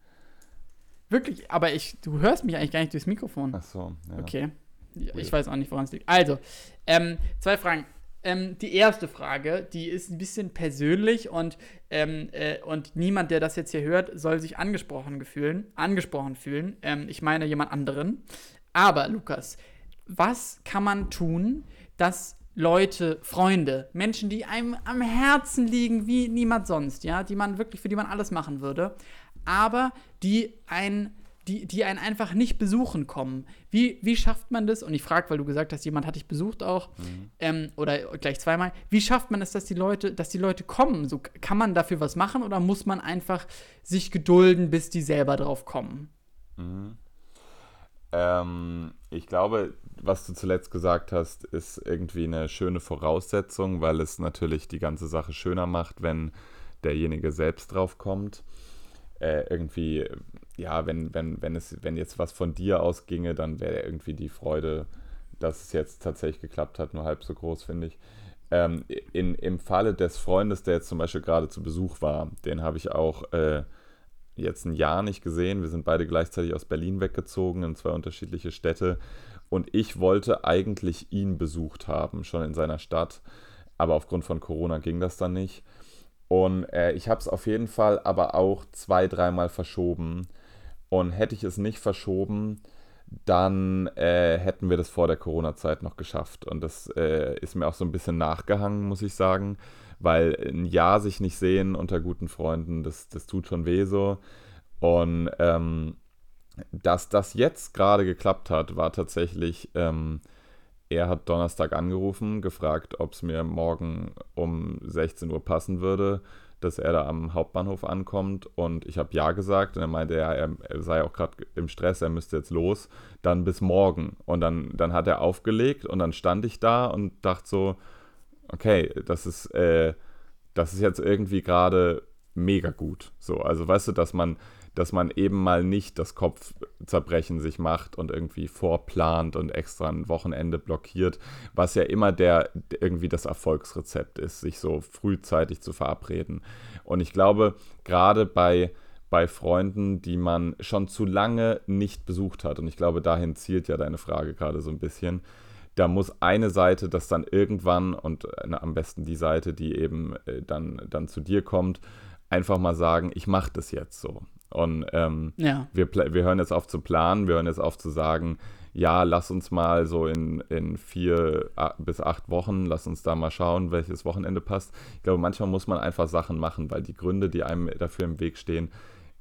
Wirklich, aber ich, du hörst mich eigentlich gar nicht durchs Mikrofon. Ach so, ja. Okay. Weird. Ich weiß auch nicht, woran es liegt. Also, ähm, zwei Fragen. Ähm, die erste Frage, die ist ein bisschen persönlich und, ähm, äh, und niemand, der das jetzt hier hört, soll sich angesprochen fühlen. Angesprochen fühlen. Ähm, ich meine jemand anderen. Aber, Lukas, was kann man tun, dass Leute, Freunde, Menschen, die einem am Herzen liegen wie niemand sonst, ja, die man wirklich, für die man alles machen würde, aber die ein die, die einen einfach nicht besuchen kommen. Wie, wie schafft man das? Und ich frage, weil du gesagt hast, jemand hat dich besucht auch, ähm, oder gleich zweimal. Wie schafft man es, dass die Leute, dass die Leute kommen? So, kann man dafür was machen oder muss man einfach sich gedulden, bis die selber drauf kommen? Ähm, ich glaube, was du zuletzt gesagt hast, ist irgendwie eine schöne Voraussetzung, weil es natürlich die ganze Sache schöner macht, wenn derjenige selbst drauf kommt. Äh, irgendwie, ja, wenn, wenn, wenn es, wenn jetzt was von dir ausginge, dann wäre irgendwie die Freude, dass es jetzt tatsächlich geklappt hat, nur halb so groß, finde ich. Ähm, in, Im Falle des Freundes, der jetzt zum Beispiel gerade zu Besuch war, den habe ich auch äh, jetzt ein Jahr nicht gesehen. Wir sind beide gleichzeitig aus Berlin weggezogen in zwei unterschiedliche Städte. Und ich wollte eigentlich ihn besucht haben, schon in seiner Stadt. Aber aufgrund von Corona ging das dann nicht. Und äh, ich habe es auf jeden Fall aber auch zwei, dreimal verschoben. Und hätte ich es nicht verschoben, dann äh, hätten wir das vor der Corona-Zeit noch geschafft. Und das äh, ist mir auch so ein bisschen nachgehangen, muss ich sagen. Weil ein Jahr sich nicht sehen unter guten Freunden, das, das tut schon weh so. Und ähm, dass das jetzt gerade geklappt hat, war tatsächlich, ähm, er hat Donnerstag angerufen, gefragt, ob es mir morgen um 16 Uhr passen würde, dass er da am Hauptbahnhof ankommt. Und ich habe ja gesagt und er meinte, ja, er, er sei auch gerade im Stress, er müsste jetzt los, dann bis morgen. Und dann, dann hat er aufgelegt und dann stand ich da und dachte so, okay, das ist, äh, das ist jetzt irgendwie gerade mega gut. So, also weißt du, dass man dass man eben mal nicht das Kopfzerbrechen sich macht und irgendwie vorplant und extra ein Wochenende blockiert, was ja immer der irgendwie das Erfolgsrezept ist, sich so frühzeitig zu verabreden. Und ich glaube, gerade bei bei Freunden, die man schon zu lange nicht besucht hat. Und ich glaube, dahin zielt ja deine Frage gerade so ein bisschen. Da muss eine Seite das dann irgendwann und na, am besten die Seite, die eben äh, dann, dann zu dir kommt, einfach mal sagen, ich mache das jetzt so. Und ähm, Ja. wir, wir hören jetzt auf zu planen, wir hören jetzt auf zu sagen, ja, lass uns mal so in, in vier bis acht Wochen, lass uns da mal schauen, welches Wochenende passt. Ich glaube, manchmal muss man einfach Sachen machen, weil die Gründe, die einem dafür im Weg stehen,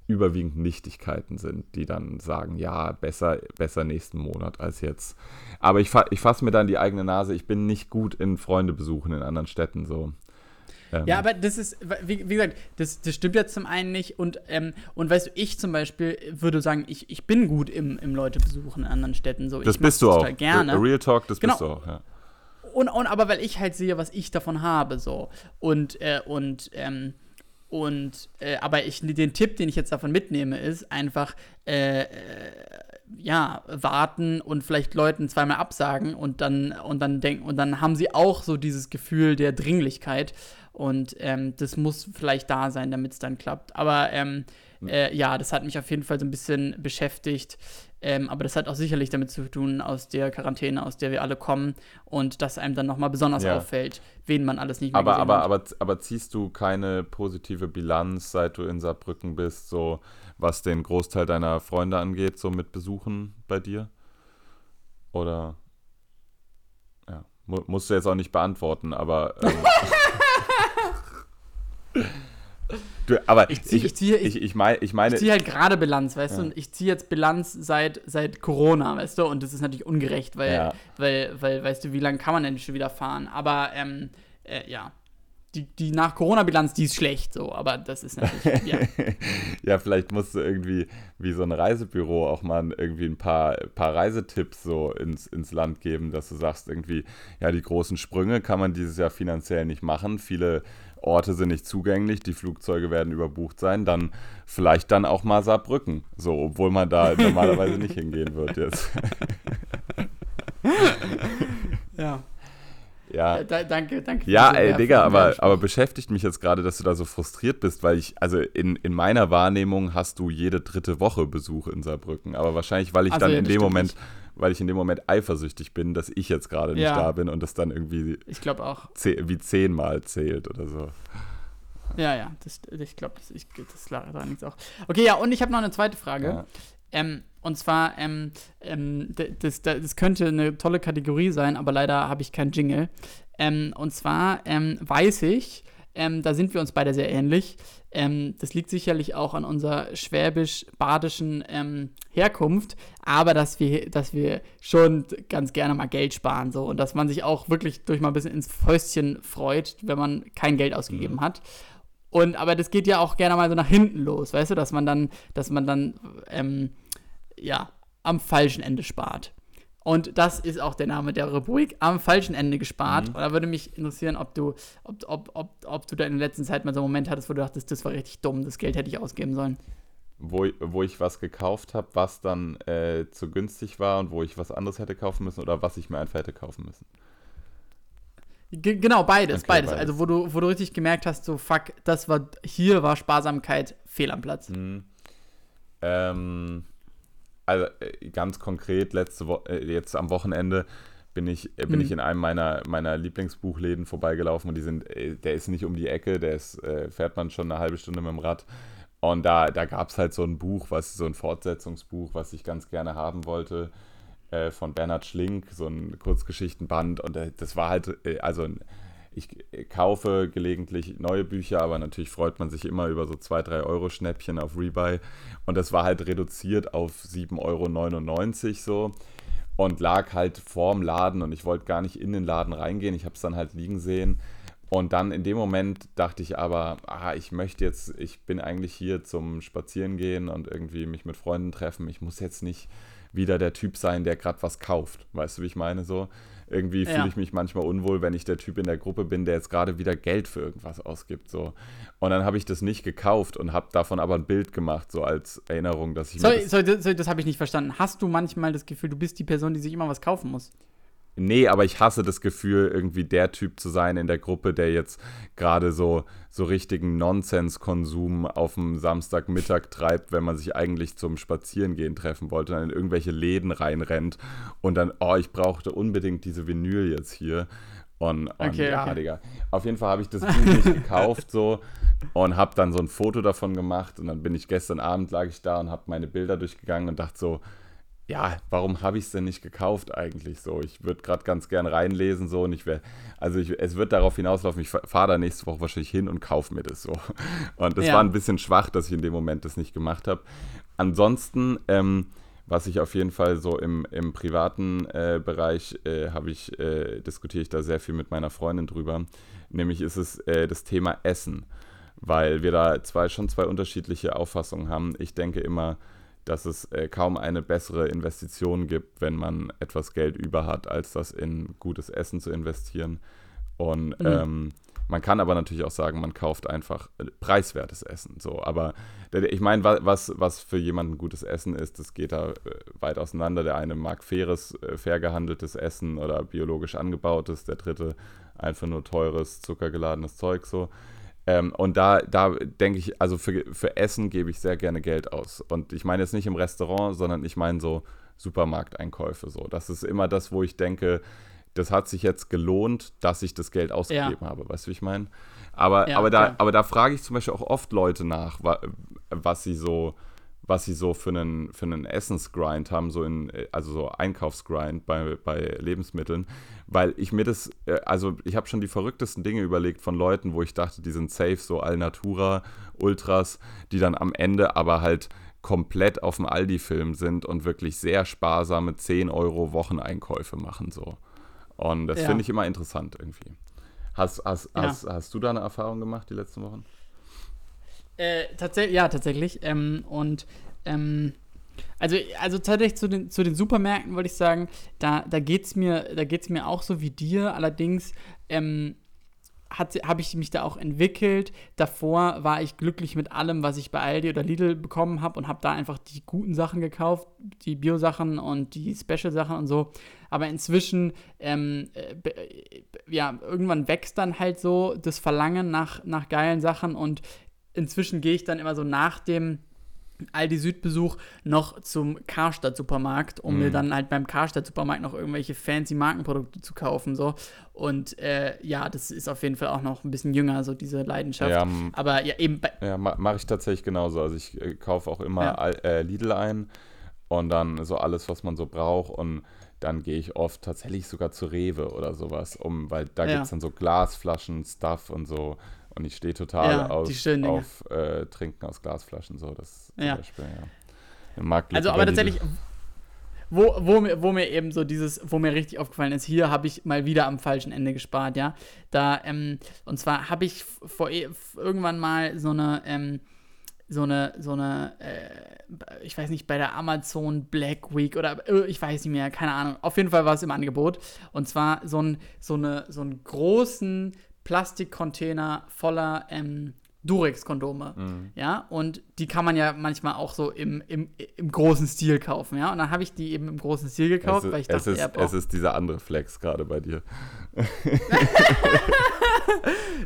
überwiegend Nichtigkeiten sind, die dann sagen, ja, besser, besser nächsten Monat als jetzt. Aber ich, fa ich fasse mir dann die eigene Nase, ich bin nicht gut in Freunde besuchen in anderen Städten so. Ähm, Ja, aber das ist, wie, wie gesagt, das, das stimmt ja zum einen nicht. Und, ähm, und weißt du, ich zum Beispiel würde sagen, ich, ich bin gut im, im Leute besuchen in anderen Städten. So, das ich bist du auch. Gerne. Real Talk, das bist du Genau. auch, ja. Und, und aber weil ich halt sehe, was ich davon habe, so. Und, äh, und, ähm, und, äh, aber ich, den Tipp, den ich jetzt davon mitnehme, ist einfach, äh, äh, ja, warten und vielleicht Leuten zweimal absagen und dann, und dann denken, und dann haben sie auch so dieses Gefühl der Dringlichkeit. Und ähm, das muss vielleicht da sein, damit es dann klappt. Aber ähm, äh, ja, das hat mich auf jeden Fall so ein bisschen beschäftigt. Ähm, aber das hat auch sicherlich damit zu tun, aus der Quarantäne, aus der wir alle kommen. Und dass einem dann nochmal besonders Ja. auffällt, wen man alles nicht mehr Aber, aber, hat. aber, aber ziehst du keine positive Bilanz, seit du in Saarbrücken bist, so was den Großteil deiner Freunde angeht, so mit Besuchen bei dir? Oder ja, mu musst du jetzt auch nicht beantworten, aber ähm, [LAUGHS] [LAUGHS] du, aber Ich zieh- ich, ich ziehe- ich, ich, mein, ich meine Ich ziehe halt gerade Bilanz, weißt Ja. du? Und ich ziehe jetzt Bilanz seit, seit Corona, weißt du? Und das ist natürlich ungerecht, weil, Ja. weil, weil, weißt du, wie lange kann man denn schon wieder fahren? Aber, ähm, äh, ja. Die, die nach Corona-Bilanz, die ist schlecht, so, aber das ist natürlich, [LAUGHS] ja. Ja, vielleicht musst du irgendwie wie so ein Reisebüro auch mal irgendwie ein paar, paar Reisetipps so ins, ins Land geben, dass du sagst irgendwie, ja, die großen Sprünge kann man dieses Jahr finanziell nicht machen. Viele Orte sind nicht zugänglich, die Flugzeuge werden überbucht sein. Dann vielleicht dann auch mal Saarbrücken, so, obwohl man da [LAUGHS] normalerweise nicht hingehen wird jetzt. [LAUGHS] ja. Ja. Äh, da, danke, danke. Ja, ey, Digga, aber, aber beschäftigt mich jetzt gerade, dass du da so frustriert bist, weil ich, also in, in meiner Wahrnehmung hast du jede dritte Woche Besuch in Saarbrücken. Aber wahrscheinlich, weil ich Also, dann ja, in dem Moment, nicht. Weil ich in dem Moment eifersüchtig bin, dass ich jetzt gerade nicht Ja. da bin und das dann irgendwie Ich glaube auch. wie zehnmal zählt oder so. Ja, ja, das, ich glaube, das, ich- das daran nichts auch. Okay, ja, und ich habe noch eine zweite Frage. Ja. Ähm, und zwar, ähm, ähm, das, das, das könnte eine tolle Kategorie sein, aber leider habe ich keinen Jingle. Ähm, und zwar ähm, weiß ich, ähm, da sind wir uns beide sehr ähnlich. Ähm, das liegt sicherlich auch an unserer schwäbisch-badischen ähm, Herkunft, aber dass wir, dass wir schon ganz gerne mal Geld sparen so und dass man sich auch wirklich durch mal ein bisschen ins Fäustchen freut, wenn man kein Geld ausgegeben hat. Und aber das geht ja auch gerne mal so nach hinten los, weißt du, dass man dann, dass man dann ähm, ja am falschen Ende spart. Und das ist auch der Name der Rubrik, am falschen Ende gespart. Und da würde mich interessieren, ob du, ob, ob, ob, ob du da in der letzten Zeit mal so einen Moment hattest, wo du dachtest, das war richtig dumm, das Geld hätte ich ausgeben sollen. Wo, wo ich was gekauft habe, was dann äh, zu günstig war und wo ich was anderes hätte kaufen müssen oder was ich mir einfach hätte kaufen müssen. Ge genau, beides, Okay, beides. beides. Also wo du, wo du richtig gemerkt hast, so fuck, das war, hier war Sparsamkeit fehl am Platz. Mhm. Ähm, also äh, ganz konkret, letzte Wo äh, jetzt am Wochenende bin ich, äh, bin Mhm. ich in einem meiner, meiner Lieblingsbuchläden vorbeigelaufen und die sind, der ist nicht um die Ecke, der ist, äh, fährt man schon eine halbe Stunde mit dem Rad. Und da, da gab es halt so ein Buch, was so ein Fortsetzungsbuch, was ich ganz gerne haben wollte, äh, von Bernhard Schlink, so ein Kurzgeschichtenband. Und das war halt, also ein- ich kaufe gelegentlich neue Bücher, aber natürlich freut man sich immer über so 2, 3 Euro Schnäppchen auf Rebuy. Und das war halt reduziert auf 7,99 Euro so und lag halt vorm Laden und ich wollte gar nicht in den Laden reingehen. Ich habe es dann halt liegen sehen. Und dann in dem Moment dachte ich aber, ah, ich möchte jetzt, ich bin eigentlich hier zum Spazierengehen und irgendwie mich mit Freunden treffen. Ich muss jetzt nicht wieder der Typ sein, der gerade was kauft. Weißt du, wie ich meine? So irgendwie Ja. fühle ich mich manchmal unwohl, wenn ich der Typ in der Gruppe bin, der jetzt gerade wieder Geld für irgendwas ausgibt. So. Und dann habe ich das nicht gekauft und habe davon aber ein Bild gemacht, so als Erinnerung, dass ich mir Sorry, das sorry, das, sorry, das habe ich nicht verstanden. Hast du manchmal das Gefühl, du bist die Person, die sich immer was kaufen muss? Nee, aber ich hasse das Gefühl, irgendwie der Typ zu sein in der Gruppe, der jetzt gerade so, so richtigen Nonsenskonsum auf dem Samstagmittag treibt, wenn man sich eigentlich zum Spazierengehen treffen wollte, dann in irgendwelche Läden reinrennt und dann, oh, ich brauchte unbedingt diese Vinyl jetzt hier. Und, und Okay, ja, okay. Digga. Auf jeden Fall habe ich das Buch nicht gekauft so und habe dann so ein Foto davon gemacht und dann bin ich gestern Abend lag ich da und habe meine Bilder durchgegangen und dachte so, ja, warum habe ich es denn nicht gekauft eigentlich so? Ich würde gerade ganz gern reinlesen so und ich wäre, also ich, es wird darauf hinauslaufen, ich fahre da nächste Woche wahrscheinlich hin und kaufe mir das so. [LAUGHS] Und das Ja. war ein bisschen schwach, dass ich in dem Moment das nicht gemacht habe. Ansonsten, ähm, was ich auf jeden Fall so im, im privaten äh, Bereich äh, habe ich, äh, diskutiere ich da sehr viel mit meiner Freundin drüber. Nämlich ist es äh, das Thema Essen, weil wir da zwei, schon zwei unterschiedliche Auffassungen haben. Ich denke immer, dass es äh, kaum eine bessere Investition gibt, wenn man etwas Geld über hat, als das in gutes Essen zu investieren. Und Mhm. ähm, man kann aber natürlich auch sagen, man kauft einfach äh, preiswertes Essen. So, aber ich meine, wa- was, was für jemanden gutes Essen ist, das geht da äh, weit auseinander. Der eine mag faires, äh, fair gehandeltes Essen oder biologisch angebautes, der dritte einfach nur teures, zuckergeladenes Zeug so. Ähm, und da, da denke ich, also für, für Essen gebe ich sehr gerne Geld aus. Und ich meine jetzt nicht im Restaurant, sondern ich meine so Supermarkteinkäufe so. Das ist immer das, wo ich denke, das hat sich jetzt gelohnt, dass ich das Geld ausgegeben habe. Weißt du, wie ich meine? Aber, Ja, aber, da, klar. aber da frage ich zum Beispiel auch oft Leute nach, wa, was sie so was sie so für einen, für einen Essensgrind haben, so in, also so Einkaufsgrind bei, bei Lebensmitteln, weil ich mir das, äh, also ich habe schon die verrücktesten Dinge überlegt von Leuten, wo ich dachte, die sind safe, so Alnatura, Ultras, die dann am Ende aber halt komplett auf dem Aldi-Film sind und wirklich sehr sparsame 10 Euro Wocheneinkäufe machen so. Und das Ja. finde ich immer interessant irgendwie. Hast, hast, Ja. hast, hast du da eine Erfahrung gemacht die letzten Wochen? Äh, tatsächlich, ja, tatsächlich. Ähm, und ähm, also, also tatsächlich zu den, zu den Supermärkten wollte ich sagen, da, da geht es mir, mir auch so wie dir. Allerdings ähm, habe ich mich da auch entwickelt. Davor war ich glücklich mit allem, was ich bei Aldi oder Lidl bekommen habe und habe da einfach die guten Sachen gekauft, die Bio-Sachen und die Special-Sachen und so. Aber inzwischen, ähm, äh, äh, ja, irgendwann wächst dann halt so das Verlangen nach, nach geilen Sachen und inzwischen gehe ich dann immer so nach dem Aldi Südbesuch noch zum Karstadt Supermarkt, um mir dann halt beim Karstadt Supermarkt noch irgendwelche fancy Markenprodukte zu kaufen so und äh, ja, das ist auf jeden Fall auch noch ein bisschen jünger so diese Leidenschaft. Ja, Aber ja eben Ja, ma mache ich tatsächlich genauso. Also ich äh, kaufe auch immer Ja. Äh, Lidl ein und dann so alles, was man so braucht und dann gehe ich oft tatsächlich sogar zu Rewe oder sowas, um, weil da Ja. gibt es dann so Glasflaschen, Stuff und so und ich stehe total Ja, auf, auf äh, Trinken aus Glasflaschen, so das Ja. Beispiel, ja. Also, aber tatsächlich, wo, wo, mir, wo mir eben so dieses, wo mir richtig aufgefallen ist, hier habe ich mal wieder am falschen Ende gespart, ja. Da, ähm, und zwar habe ich vor f- irgendwann mal so eine, ähm, so eine, so eine, äh, ich weiß nicht, bei der Amazon Black Week oder äh, ich weiß nicht mehr, keine Ahnung. Auf jeden Fall war es im Angebot. Und zwar so, ein, so, eine, so einen großen Plastikcontainer voller ähm, Durex-Kondome. Mhm. Ja, und die kann man ja manchmal auch so im, im, im großen Stil kaufen, ja. Und dann habe ich die eben im großen Stil gekauft, es, weil ich ist- dachte, es, ist, es ist dieser andere Flex gerade bei dir. [LAUGHS]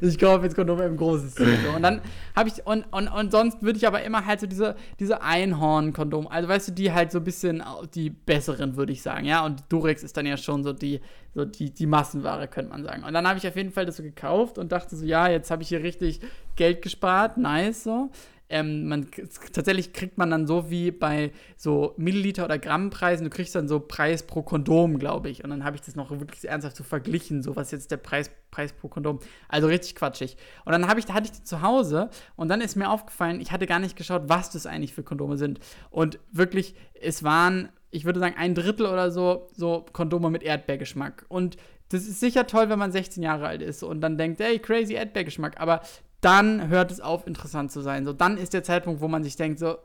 ich kaufe jetzt Kondome im großen Stil. So. Und dann habe ich, und, und, und sonst würde ich aber immer halt so diese, diese Einhorn-Kondom, also weißt du, die halt so ein bisschen die besseren, würde ich sagen, ja. Und Durex ist dann ja schon so die, so die, die Massenware, könnte man sagen. Und dann habe ich auf jeden Fall das so gekauft und dachte so, ja, jetzt habe ich hier richtig Geld gespart, nice so ähm, man, tatsächlich kriegt man dann so wie bei so Milliliter- oder Grammpreisen, du kriegst dann so Preis pro Kondom, glaube ich. Und dann habe ich das noch wirklich ernsthaft so verglichen, so was jetzt der Preis, Preis pro Kondom. Also richtig quatschig. Und dann ich, hatte ich die zu Hause und dann ist mir aufgefallen, ich hatte gar nicht geschaut, was das eigentlich für Kondome sind. Und wirklich, es waren, ich würde sagen, ein Drittel oder so, so Kondome mit Erdbeergeschmack. Und das ist sicher toll, wenn man 16 Jahre alt ist und dann denkt, hey, crazy Erdbeergeschmack. Aber dann hört es auf, interessant zu sein. So, dann ist der Zeitpunkt, wo man sich denkt, so,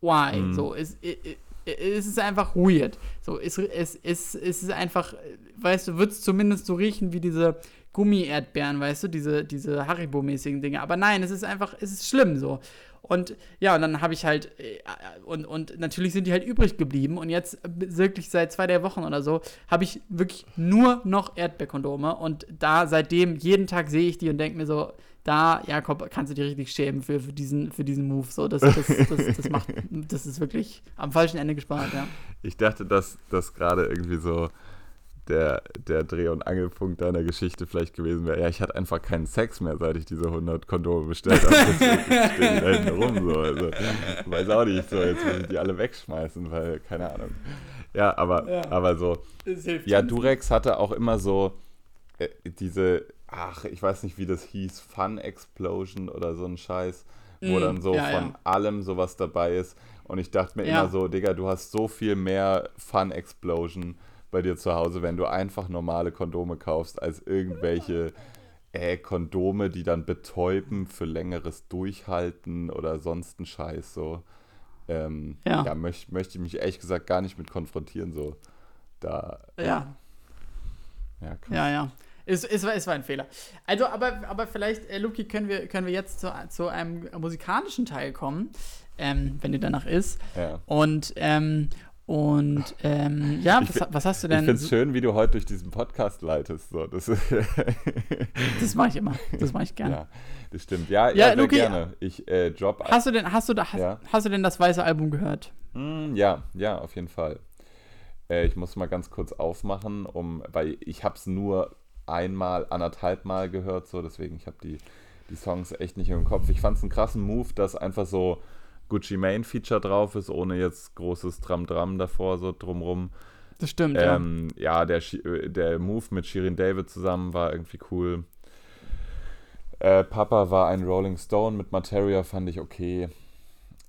why? Mhm. So, es, es, ist einfach weird. So, es, es, es, es ist einfach, weißt du, wird es zumindest so riechen wie diese Gummi-Erdbeeren, weißt du, diese, diese Haribo-mäßigen Dinge. Aber nein, es ist einfach, es ist schlimm so. Und ja, und dann habe ich halt, äh, und, und natürlich sind die halt übrig geblieben. Und jetzt wirklich seit zwei, drei Wochen oder so, habe ich wirklich nur noch Erdbeerkondome. Und da seitdem, jeden Tag sehe ich die und denke mir so, da, Jakob, kannst du dir richtig schämen für, für, diesen, für diesen Move. So, das, das, das, das, macht, [LAUGHS] das ist wirklich am falschen Ende gespart, ja. Ich dachte, dass das gerade irgendwie so der, der Dreh- und Angelpunkt deiner Geschichte vielleicht gewesen wäre. Ja, ich hatte einfach keinen Sex mehr, seit ich diese 100 Kondome bestellt habe. Deswegen stehen die da hinten rum. So. Also, weiß auch nicht so, jetzt muss ich die alle wegschmeißen, weil, keine Ahnung. Ja, aber, ja. aber so. Ja, Durex hatte auch immer so äh, diese ach, ich weiß nicht, wie das hieß, Fun Explosion oder so ein Scheiß, wo mm, dann so ja, von ja. allem sowas dabei ist. Und ich dachte mir ja. immer so, Digga, du hast so viel mehr Fun Explosion bei dir zu Hause, wenn du einfach normale Kondome kaufst, als irgendwelche äh, Kondome, die dann betäuben für längeres Durchhalten oder sonst ein Scheiß so. Ähm, ja, ja möchte möcht ich mich ehrlich gesagt gar nicht mit konfrontieren, so. Da. Ja. Ja, krass. ja, ja. Es, es, war, es war ein Fehler. Also, aber, aber vielleicht, äh, Luki, können wir, können wir jetzt zu, zu einem musikalischen Teil kommen, ähm, wenn dir danach ist. Ja. Und, ähm, und ähm, ja, was, was, hast du denn? Ich finde es schön, wie du heute durch diesen Podcast leitest. So, das [LAUGHS] das mache ich immer. Das mache ich gerne. Ja, das stimmt. Ja, ja, ja Luki, gerne. Ich äh, drop. Hast du denn, hast du da, hast, ja. hast du denn das weiße Album gehört? Mm, ja, ja, auf jeden Fall. Äh, ich muss mal ganz kurz aufmachen, um, weil ich habe es nur einmal, anderthalb Mal gehört, so deswegen ich habe die, die Songs echt nicht im Kopf. Ich fand es einen krassen Move, dass einfach so Gucci Mane Feature drauf ist, ohne jetzt großes Dram-Dram davor, so drumrum. Das stimmt, ähm, ja. Ja, der, der Move mit Shirin David zusammen war irgendwie cool. Äh, Papa war ein Rolling Stone mit Materia, fand ich okay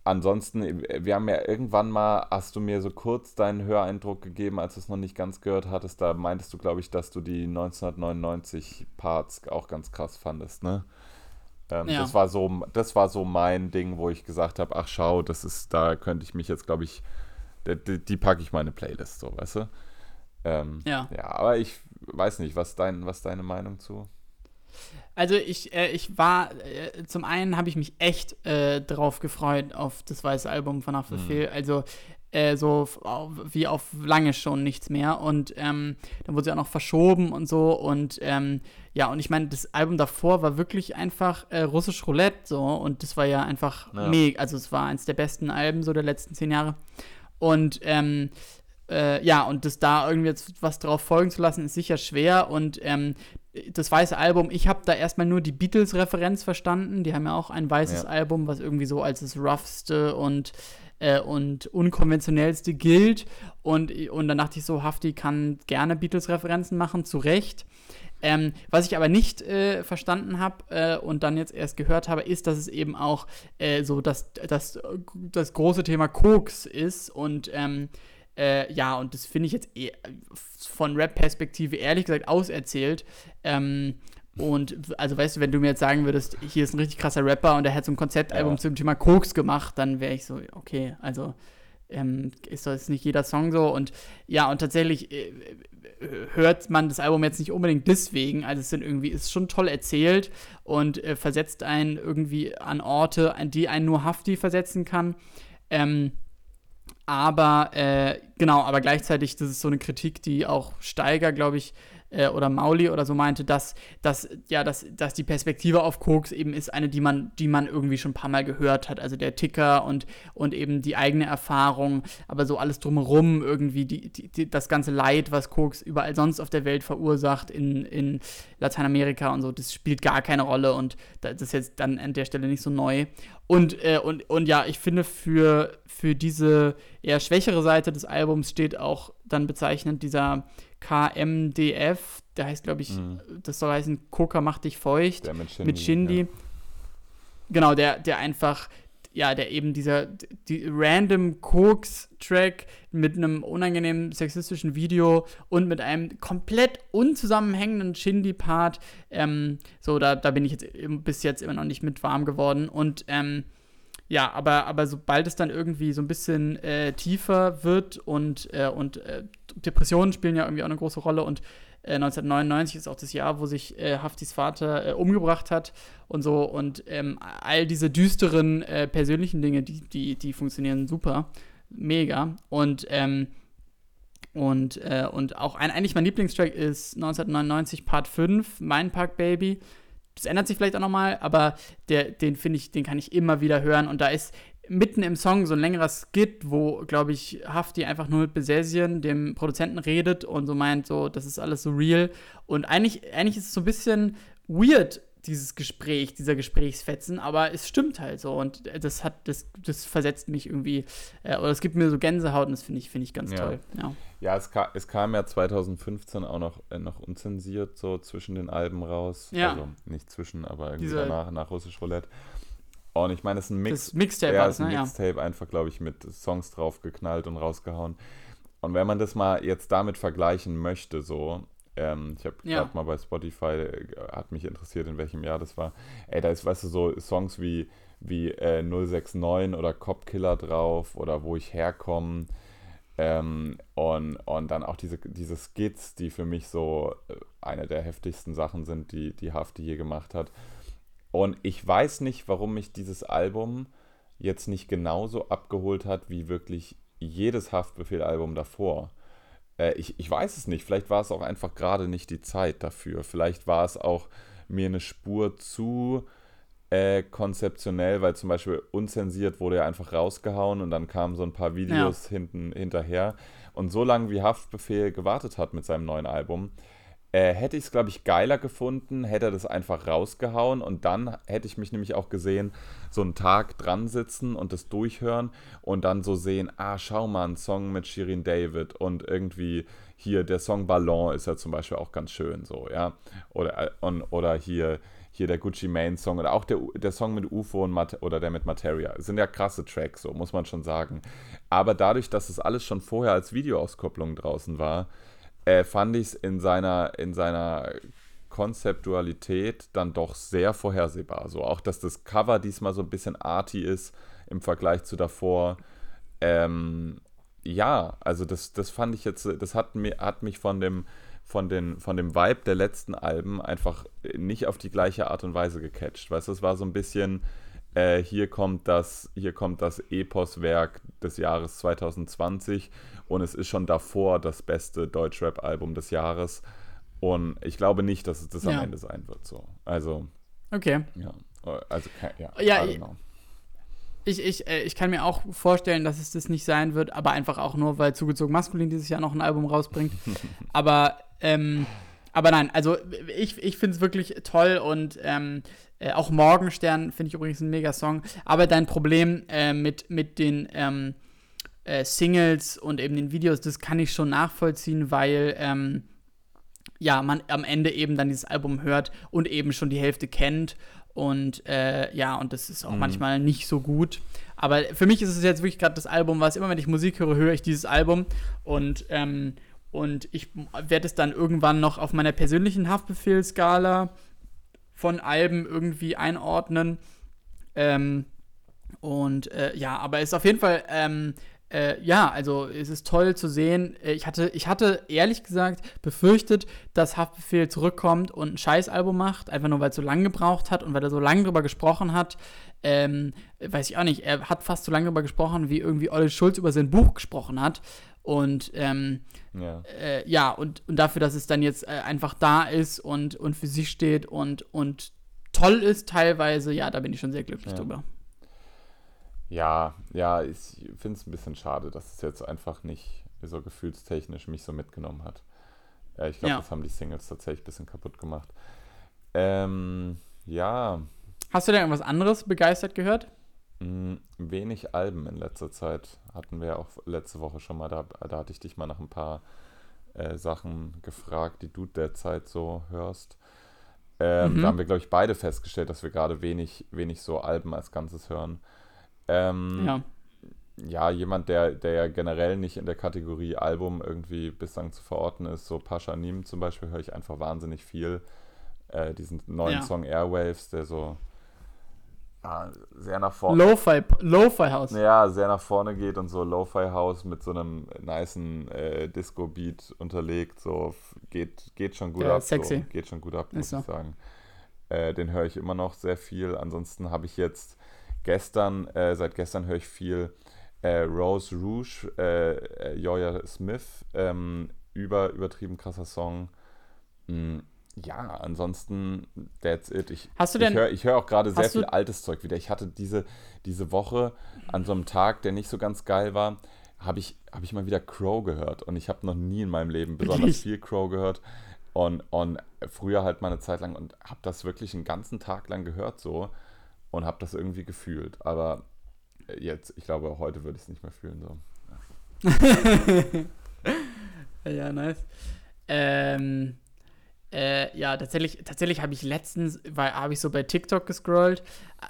ansonsten, wir haben ja irgendwann mal, hast du mir so kurz deinen Höreindruck gegeben, als du es noch nicht ganz gehört hattest. Da meintest du, glaube ich, dass du die 1999 Parts auch ganz krass fandest, ne? Ähm, ja. das, war so, das war so mein Ding, wo ich gesagt habe, ach schau, das ist, da könnte ich mich jetzt, glaube ich, die, die packe ich meine Playlist, so, weißt du? Ähm, ja. Ja, aber ich weiß nicht, was, dein, was deine Meinung zu? Also ich, äh, ich war, äh, zum einen habe ich mich echt äh, drauf gefreut auf das weiße Album von Afterfeel. Mhm. Also äh, so wie auf lange schon nichts mehr. Und ähm, dann wurde sie auch noch verschoben und so. Und ähm, ja, und ich meine, das Album davor war wirklich einfach äh, russisch Roulette so. Und das war ja einfach ja. mega. Also es war eins der besten Alben so der letzten zehn Jahre. Und ähm, äh, ja, und das da irgendwie jetzt was drauf folgen zu lassen, ist sicher schwer. Und ähm, das weiße Album, ich habe da erstmal nur die Beatles-Referenz verstanden. Die haben ja auch ein weißes ja. Album, was irgendwie so als das roughste und, äh, und unkonventionellste gilt. Und, und dann dachte ich so, Hafti kann gerne Beatles-Referenzen machen, zu Recht. Ähm, was ich aber nicht äh, verstanden habe äh, und dann jetzt erst gehört habe, ist, dass es eben auch äh, so das, das, das große Thema Koks ist und ähm, äh, ja, und das finde ich jetzt eh, von Rap-Perspektive ehrlich gesagt auserzählt. Ähm, und also weißt du, wenn du mir jetzt sagen würdest, hier ist ein richtig krasser Rapper und der hat so ein Konzeptalbum ja. zum Thema Koks gemacht, dann wäre ich so, okay, also ähm, ist das nicht jeder Song so und ja, und tatsächlich äh, hört man das Album jetzt nicht unbedingt deswegen, also es sind irgendwie, ist schon toll erzählt und äh, versetzt einen irgendwie an Orte, an die einen nur Hafti versetzen kann. Ähm, aber äh, genau, aber gleichzeitig, das ist so eine Kritik, die auch Steiger, glaube ich, äh, oder Mauli oder so meinte, dass, dass, ja, dass, dass die Perspektive auf Koks eben ist eine, die man, die man irgendwie schon ein paar Mal gehört hat. Also der Ticker und, und eben die eigene Erfahrung, aber so alles drumherum, irgendwie die, die, das ganze Leid, was Koks überall sonst auf der Welt verursacht, in, in Lateinamerika und so, das spielt gar keine Rolle und das ist jetzt dann an der Stelle nicht so neu. Und, äh, und, und ja, ich finde, für, für diese eher schwächere Seite des Albums steht auch dann bezeichnend dieser KMDF, der heißt, glaube ich, Mhm. das soll heißen, Coca macht dich feucht Der mit Shindy. mit Shindy. Ja. Genau, der, der einfach, ja, der eben dieser die random Koks-Track mit einem unangenehmen sexistischen Video und mit einem komplett unzusammenhängenden Shindy-Part, ähm, so, da, da bin ich jetzt bis jetzt immer noch nicht mit warm geworden. Und ähm, ja, aber, aber sobald es dann irgendwie so ein bisschen äh, tiefer wird und, äh, und äh, Depressionen spielen ja irgendwie auch eine große Rolle und äh, 1999 ist auch das Jahr, wo sich äh, Haftis Vater äh, umgebracht hat und so und ähm, all diese düsteren äh, persönlichen Dinge, die, die, die funktionieren super, mega und ähm, und, äh, und auch ein, eigentlich mein Lieblingstrack ist 1999 Part 5, Mein Park Baby. Das ändert sich vielleicht auch nochmal, aber der, den finde ich, den kann ich immer wieder hören. Und da ist mitten im Song so ein längerer Skit, wo, glaube ich, Hafti einfach nur mit Besesien, dem Produzenten, redet und so meint, so, das ist alles so real. Und eigentlich, eigentlich ist es so ein bisschen weird, dieses Gespräch, dieser Gesprächsfetzen, aber es stimmt halt so und das hat, das, das versetzt mich irgendwie, äh, oder es gibt mir so Gänsehaut und das finde ich, finde ich ganz Ja. toll. Ja. Ja, es, ka es kam ja 2015 auch noch, äh, noch unzensiert so zwischen den Alben raus. Ja. Also nicht zwischen, aber irgendwie Diese- danach, nach Russisch Roulette. Und ich meine, es ist ein Mix. Das Mixtape ja, ein ne? Ja. Mixtape einfach, glaube ich, mit Songs draufgeknallt und rausgehauen. Und wenn man das mal jetzt damit vergleichen möchte, so, ähm, ich habe Ja. gerade mal bei Spotify, äh, hat mich interessiert, in welchem Jahr das war. Ey, da ist, weißt du, so Songs wie, wie äh, 069 oder Cop Killer drauf oder Wo ich herkomme. Ähm, und, und dann auch diese, diese Skits, die für mich so äh, eine der heftigsten Sachen sind, die, die Hafti je gemacht hat. Und ich weiß nicht, warum mich dieses Album jetzt nicht genauso abgeholt hat wie wirklich jedes Haftbefehl-Album davor. Äh, ich, ich weiß es nicht. Vielleicht war es auch einfach gerade nicht die Zeit dafür. Vielleicht war es auch mir eine Spur zu äh, konzeptionell, weil zum Beispiel unzensiert wurde ja einfach rausgehauen und dann kamen so ein paar Videos hinten hinterher. Und so lange wie Haftbefehl gewartet hat mit seinem neuen Album, äh, hätte ich es, glaube ich, geiler gefunden, hätte er das einfach rausgehauen und dann hätte ich mich nämlich auch gesehen, so einen Tag dran sitzen und das durchhören und dann so sehen, ah, schau mal, ein Song mit Shirin David und irgendwie hier der Song Ballon ist ja zum Beispiel auch ganz schön so, ja. Oder, äh, und, oder hier, hier der Gucci Mane Song oder auch der, der Song mit UFO und Mat oder der mit Materia. Das sind ja krasse Tracks, so muss man schon sagen. Aber dadurch, dass es alles schon vorher als Videoauskopplung draußen war, äh, fand ich es in seiner, in seiner Konzeptualität dann doch sehr vorhersehbar. So auch, dass das Cover diesmal so ein bisschen arty ist im Vergleich zu davor. Ähm, ja, also das, das fand ich jetzt, das hat, mir, hat mich von dem, von, den, von dem Vibe der letzten Alben einfach nicht auf die gleiche Art und Weise gecatcht. Weißt du, es war so ein bisschen, äh, hier kommt das, hier kommt das Epos-Werk des Jahres 2020 und es ist schon davor das beste Deutschrap-Album des Jahres. Und ich glaube nicht, dass es das Ja. am Ende sein wird. So. Also, Okay. ja. Also, ja, Ja. Ich, ich, äh, ich kann mir auch vorstellen, dass es das nicht sein wird, aber einfach auch nur, weil Zugezogen Maskulin dieses Jahr noch ein Album rausbringt. [LAUGHS] aber, ähm, aber nein, also ich, ich finde es wirklich toll und ähm, äh, auch Morgenstern finde ich übrigens ein mega Song. Aber dein Problem äh, mit, mit den ähm, äh, Singles und eben den Videos, das kann ich schon nachvollziehen, weil ähm, ja, man am Ende eben dann dieses Album hört und eben schon die Hälfte kennt. Und äh, ja, und das ist auch manchmal nicht so gut. Aber für mich ist es jetzt wirklich gerade das Album, was immer, wenn ich Musik höre, höre ich dieses Album. Und, ähm, und ich werde es dann irgendwann noch auf meiner persönlichen Haftbefehlskala von Alben irgendwie einordnen. Ähm, und äh, ja, aber es ist auf jeden Fall ähm, äh, ja, also es ist toll zu sehen. Äh, Ich hatte, ich hatte ehrlich gesagt befürchtet, dass Haftbefehl zurückkommt und ein Scheißalbum macht, einfach nur weil es so lange gebraucht hat und weil er so lange drüber gesprochen hat. Ähm, weiß ich auch nicht, er hat fast so lange drüber gesprochen, wie irgendwie Olli Schulz über sein Buch gesprochen hat. Und ähm, Ja. äh, ja, und, und dafür, dass es dann jetzt äh, einfach da ist und, und für sich steht und, und toll ist teilweise, ja, da bin ich schon sehr glücklich Ja. drüber. Ja, ja, ich finde es ein bisschen schade, dass es jetzt einfach nicht so gefühlstechnisch mich so mitgenommen hat. Äh, ich glaube, Ja. das haben die Singles tatsächlich ein bisschen kaputt gemacht. Ähm, ja, Hast du denn irgendwas anderes begeistert gehört? Mh, wenig Alben in letzter Zeit. Hatten wir ja auch letzte Woche schon mal, da, da hatte ich dich mal nach ein paar äh, Sachen gefragt, die du derzeit so hörst. Ähm, Mhm. Da haben wir, glaube ich, beide festgestellt, dass wir gerade wenig, wenig so Alben als Ganzes hören. Ähm, Ja. ja, jemand, der, der ja generell nicht in der Kategorie Album irgendwie bislang zu verorten ist, so Pascha Nim zum Beispiel, höre ich einfach wahnsinnig viel. Äh, diesen neuen Ja. Song Airwaves, der so sehr nach vorne. Lo-Fi, Lo-Fi-House. Ja, sehr nach vorne geht und so Lo-Fi-House mit so einem nicen äh, Disco-Beat unterlegt, so geht, geht schon gut Ja, ab. sexy. So, geht schon gut ab, muss so. ich sagen. Äh, den höre ich immer noch sehr viel. Ansonsten habe ich jetzt gestern, äh, seit gestern höre ich viel äh, Rose Rouge, äh, äh, Joya Smith, ähm, über, übertrieben krasser Song. Mm, ja, ansonsten, that's it. Ich, Hast du ich denn- höre ich hör auch gerade sehr viel altes Zeug wieder. Ich hatte diese, diese Woche an so einem Tag, der nicht so ganz geil war, habe ich, hab ich mal wieder Crow gehört. Und ich habe noch nie in meinem Leben besonders viel Crow gehört. Und, und früher halt mal eine Zeit lang und habe das wirklich einen ganzen Tag lang gehört so und habe das irgendwie gefühlt. Aber jetzt, ich glaube, heute würde ich es nicht mehr fühlen. So. [LAUGHS] Ja, nice. Ähm, äh, ja, tatsächlich, tatsächlich habe ich letztens, weil habe ich so bei TikTok gescrollt.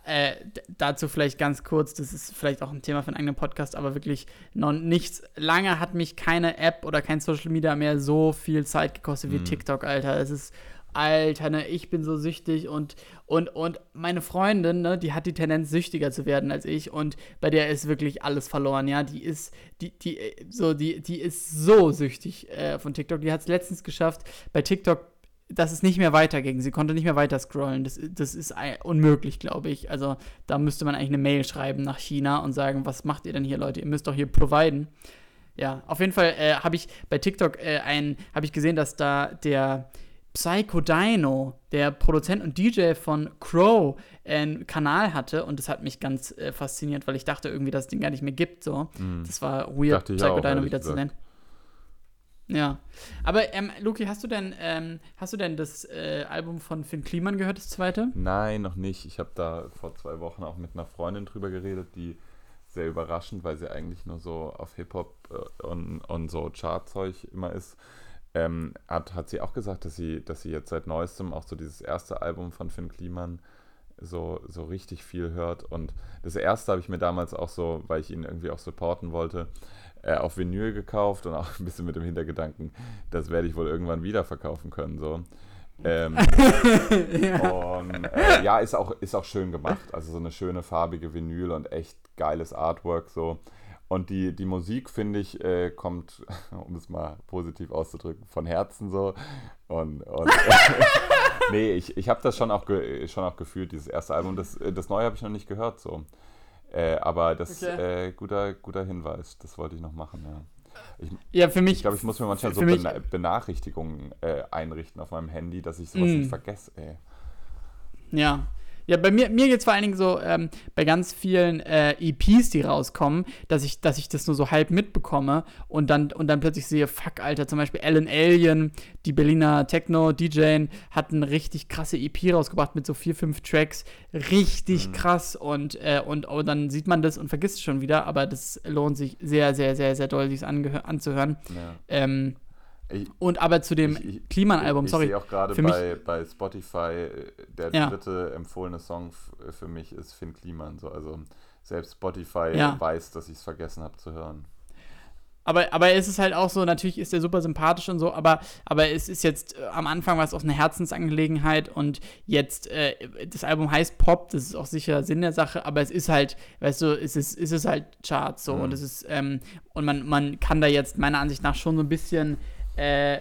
Äh, dazu vielleicht ganz kurz, das ist vielleicht auch ein Thema für einen eigenen Podcast, aber wirklich noch nichts. Lange hat mich keine App oder kein Social Media mehr so viel Zeit gekostet wie Mhm. TikTok, Alter. Es ist. Alter, ne, ich bin so süchtig und, und, und meine Freundin, ne, die hat die Tendenz, süchtiger zu werden als ich und bei der ist wirklich alles verloren, ja. Die ist, die, die, äh, so, die, die ist so süchtig äh, von TikTok. Die hat es letztens geschafft, bei TikTok, dass es nicht mehr weiterging. Sie konnte nicht mehr weiter scrollen. Das, das ist unmöglich, glaube ich. Also da müsste man eigentlich eine Mail schreiben nach China und sagen, was macht ihr denn hier, Leute? Ihr müsst doch hier providen. Ja, auf jeden Fall äh, habe ich bei TikTok äh, ein, habe ich gesehen, dass da der Psycho Dino, der Produzent und DJ von Crow, einen Kanal hatte und das hat mich ganz äh, fasziniert, weil ich dachte irgendwie, dass es den gar nicht mehr gibt. So, das war weird, Mhm. Psycho auch, Dino wieder zu gesagt. Ja, aber ähm, Luki, hast du denn, ähm, hast du denn das äh, Album von Finn Kliman gehört, das zweite? Nein, noch nicht. Ich habe da vor zwei Wochen auch mit einer Freundin drüber geredet, die sehr überraschend, weil sie eigentlich nur so auf Hip-Hop äh, und, und so Chartzeug immer ist, ähm, hat, hat sie auch gesagt, dass sie, dass sie jetzt seit neuestem auch so dieses erste Album von Finn Kliman so, so richtig viel hört. Und das erste habe ich mir damals auch so, weil ich ihn irgendwie auch supporten wollte, äh, auf Vinyl gekauft und auch ein bisschen mit dem Hintergedanken, das werde ich wohl irgendwann wieder verkaufen können. So. Ähm, [LAUGHS] Und äh, ja, ist auch, ist auch schön gemacht. Also so eine schöne farbige Vinyl und echt geiles Artwork so. Und die, die Musik, finde ich, äh, kommt, [LAUGHS] um es mal positiv auszudrücken, von Herzen so. Und, und [LAUGHS] nee, ich, ich habe das schon auch, schon auch gefühlt, dieses erste Album. Das, das neue habe ich noch nicht gehört so. Äh, aber das Okay. äh, guter, guter Hinweis, das wollte ich noch machen, ja. Ich, Ja, für mich. ich glaube, ich muss mir manchmal so Bena Benachrichtigungen äh, einrichten auf meinem Handy, dass ich sowas Mm. nicht vergesse, ey. Ja. Ja, bei mir, mir geht es vor allen Dingen so, ähm, bei ganz vielen äh, EPs, die rauskommen, dass ich, dass ich das nur so halb mitbekomme und dann, und dann plötzlich sehe, fuck, Alter, zum Beispiel Alan Alien, die Berliner Techno-DJ, hat eine richtig krasse EP rausgebracht mit so vier, fünf Tracks. Richtig krass und, äh, und oh, dann sieht man das und vergisst es schon wieder, aber das lohnt sich sehr, sehr, sehr, sehr doll, sich anzuhören. Ja. Ähm, Ich, und aber zu dem Ich- ich- Kliman-Album, ich sorry. sehe auch gerade bei, bei Spotify, äh, der Ja. dritte empfohlene Song f- für mich ist Finn Kliman. So. Also selbst Spotify Ja. weiß, dass ich es vergessen habe zu hören. aber, aber es ist halt auch so, natürlich ist er super sympathisch und so, aber, aber es ist jetzt, äh, am Anfang war es auch eine Herzensangelegenheit und jetzt, äh, das Album heißt Pop, das ist auch sicher Sinn der Sache, aber es ist halt, weißt du, es ist, es ist halt Charts so Mhm. und es ist, ähm, und man, man kann da jetzt meiner Ansicht nach schon so ein bisschen äh,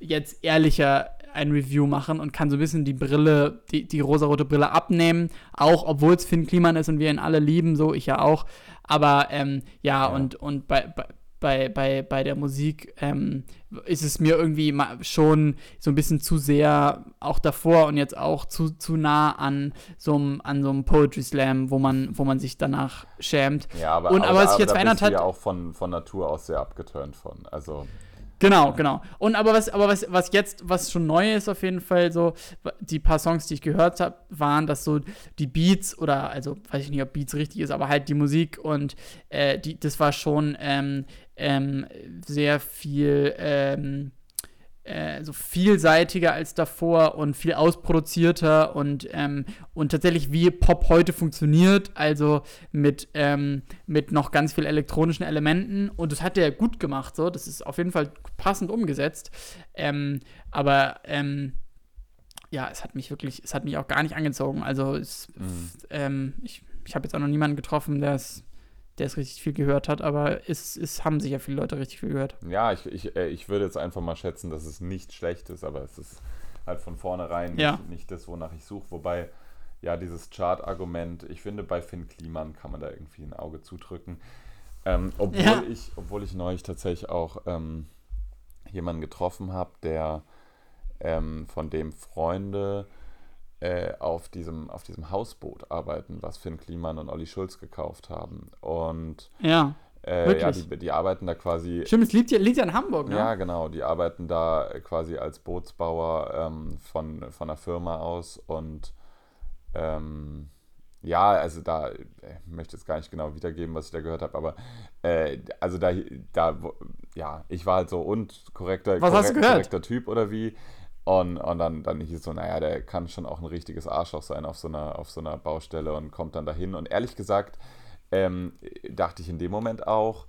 jetzt ehrlicher ein Review machen und kann so ein bisschen die Brille, die, die rosarote Brille abnehmen, auch obwohl es Finn Kliman ist und wir ihn alle lieben, so ich ja auch. Aber ähm, ja, Ja. und, und bei, bei, bei, bei, der Musik ähm, ist es mir irgendwie schon so ein bisschen zu sehr, auch davor und jetzt auch zu, zu nah an so einem an so einem Poetry Slam, wo man, wo man sich danach schämt. Ja, aber, Und- aber was sich jetzt verändert hat- ja auch von, von Natur aus sehr abgeturnt von. Also, Genau, genau. Und aber was, aber was, was jetzt, was schon neu ist auf jeden Fall so, die paar Songs, die ich gehört habe, waren, dass so die Beats oder, also weiß ich nicht, ob Beats richtig ist, aber halt die Musik und äh, die, das war schon ähm, ähm, sehr viel ähm, äh, so vielseitiger als davor und viel ausproduzierter und, ähm, und tatsächlich wie Pop heute funktioniert, also mit, ähm, mit noch ganz viel elektronischen Elementen. Und das hat er gut gemacht, so, das ist auf jeden Fall passend umgesetzt, ähm, aber ähm, ja, es hat mich wirklich, es hat mich auch gar nicht angezogen, also es, ähm, ich, ich habe jetzt auch noch niemanden getroffen, der es der es richtig viel gehört hat, aber es, es haben sicher viele Leute richtig viel gehört. ja, ich, ich, äh, ich würde jetzt einfach mal schätzen, dass es nicht schlecht ist, aber es ist halt von vornherein Ja. nicht, nicht das, wonach ich suche. Wobei, ja, dieses Chart-Argument, ich finde, bei Finn Kliman kann man da irgendwie ein Auge zudrücken. Ähm, obwohl, Ja. ich, obwohl ich neulich tatsächlich auch ähm, jemanden getroffen habe, der ähm, von dem Freunde äh, auf, diesem, auf diesem Hausboot arbeiten, was Finn Kliman und Olli Schulz gekauft haben. Und Ja. äh, ja, Wirklich? die, die arbeiten da quasi Stimmt, es liegt ja, liegt ja in Hamburg, ne? ja, genau. Die arbeiten da quasi als Bootsbauer ähm, von, von einer Firma aus und ähm, ja, also da, äh, ich möchte jetzt gar nicht genau wiedergeben, was ich da gehört habe, aber äh, also da, da, ja, ich war halt so und korrekter, Was gehört? korrekter Typ oder wie. Und, und dann, dann hieß es so, naja, der kann schon auch ein richtiges Arschloch sein auf so einer, auf so einer Baustelle und kommt dann dahin. Und ehrlich gesagt, ähm, dachte ich in dem Moment auch,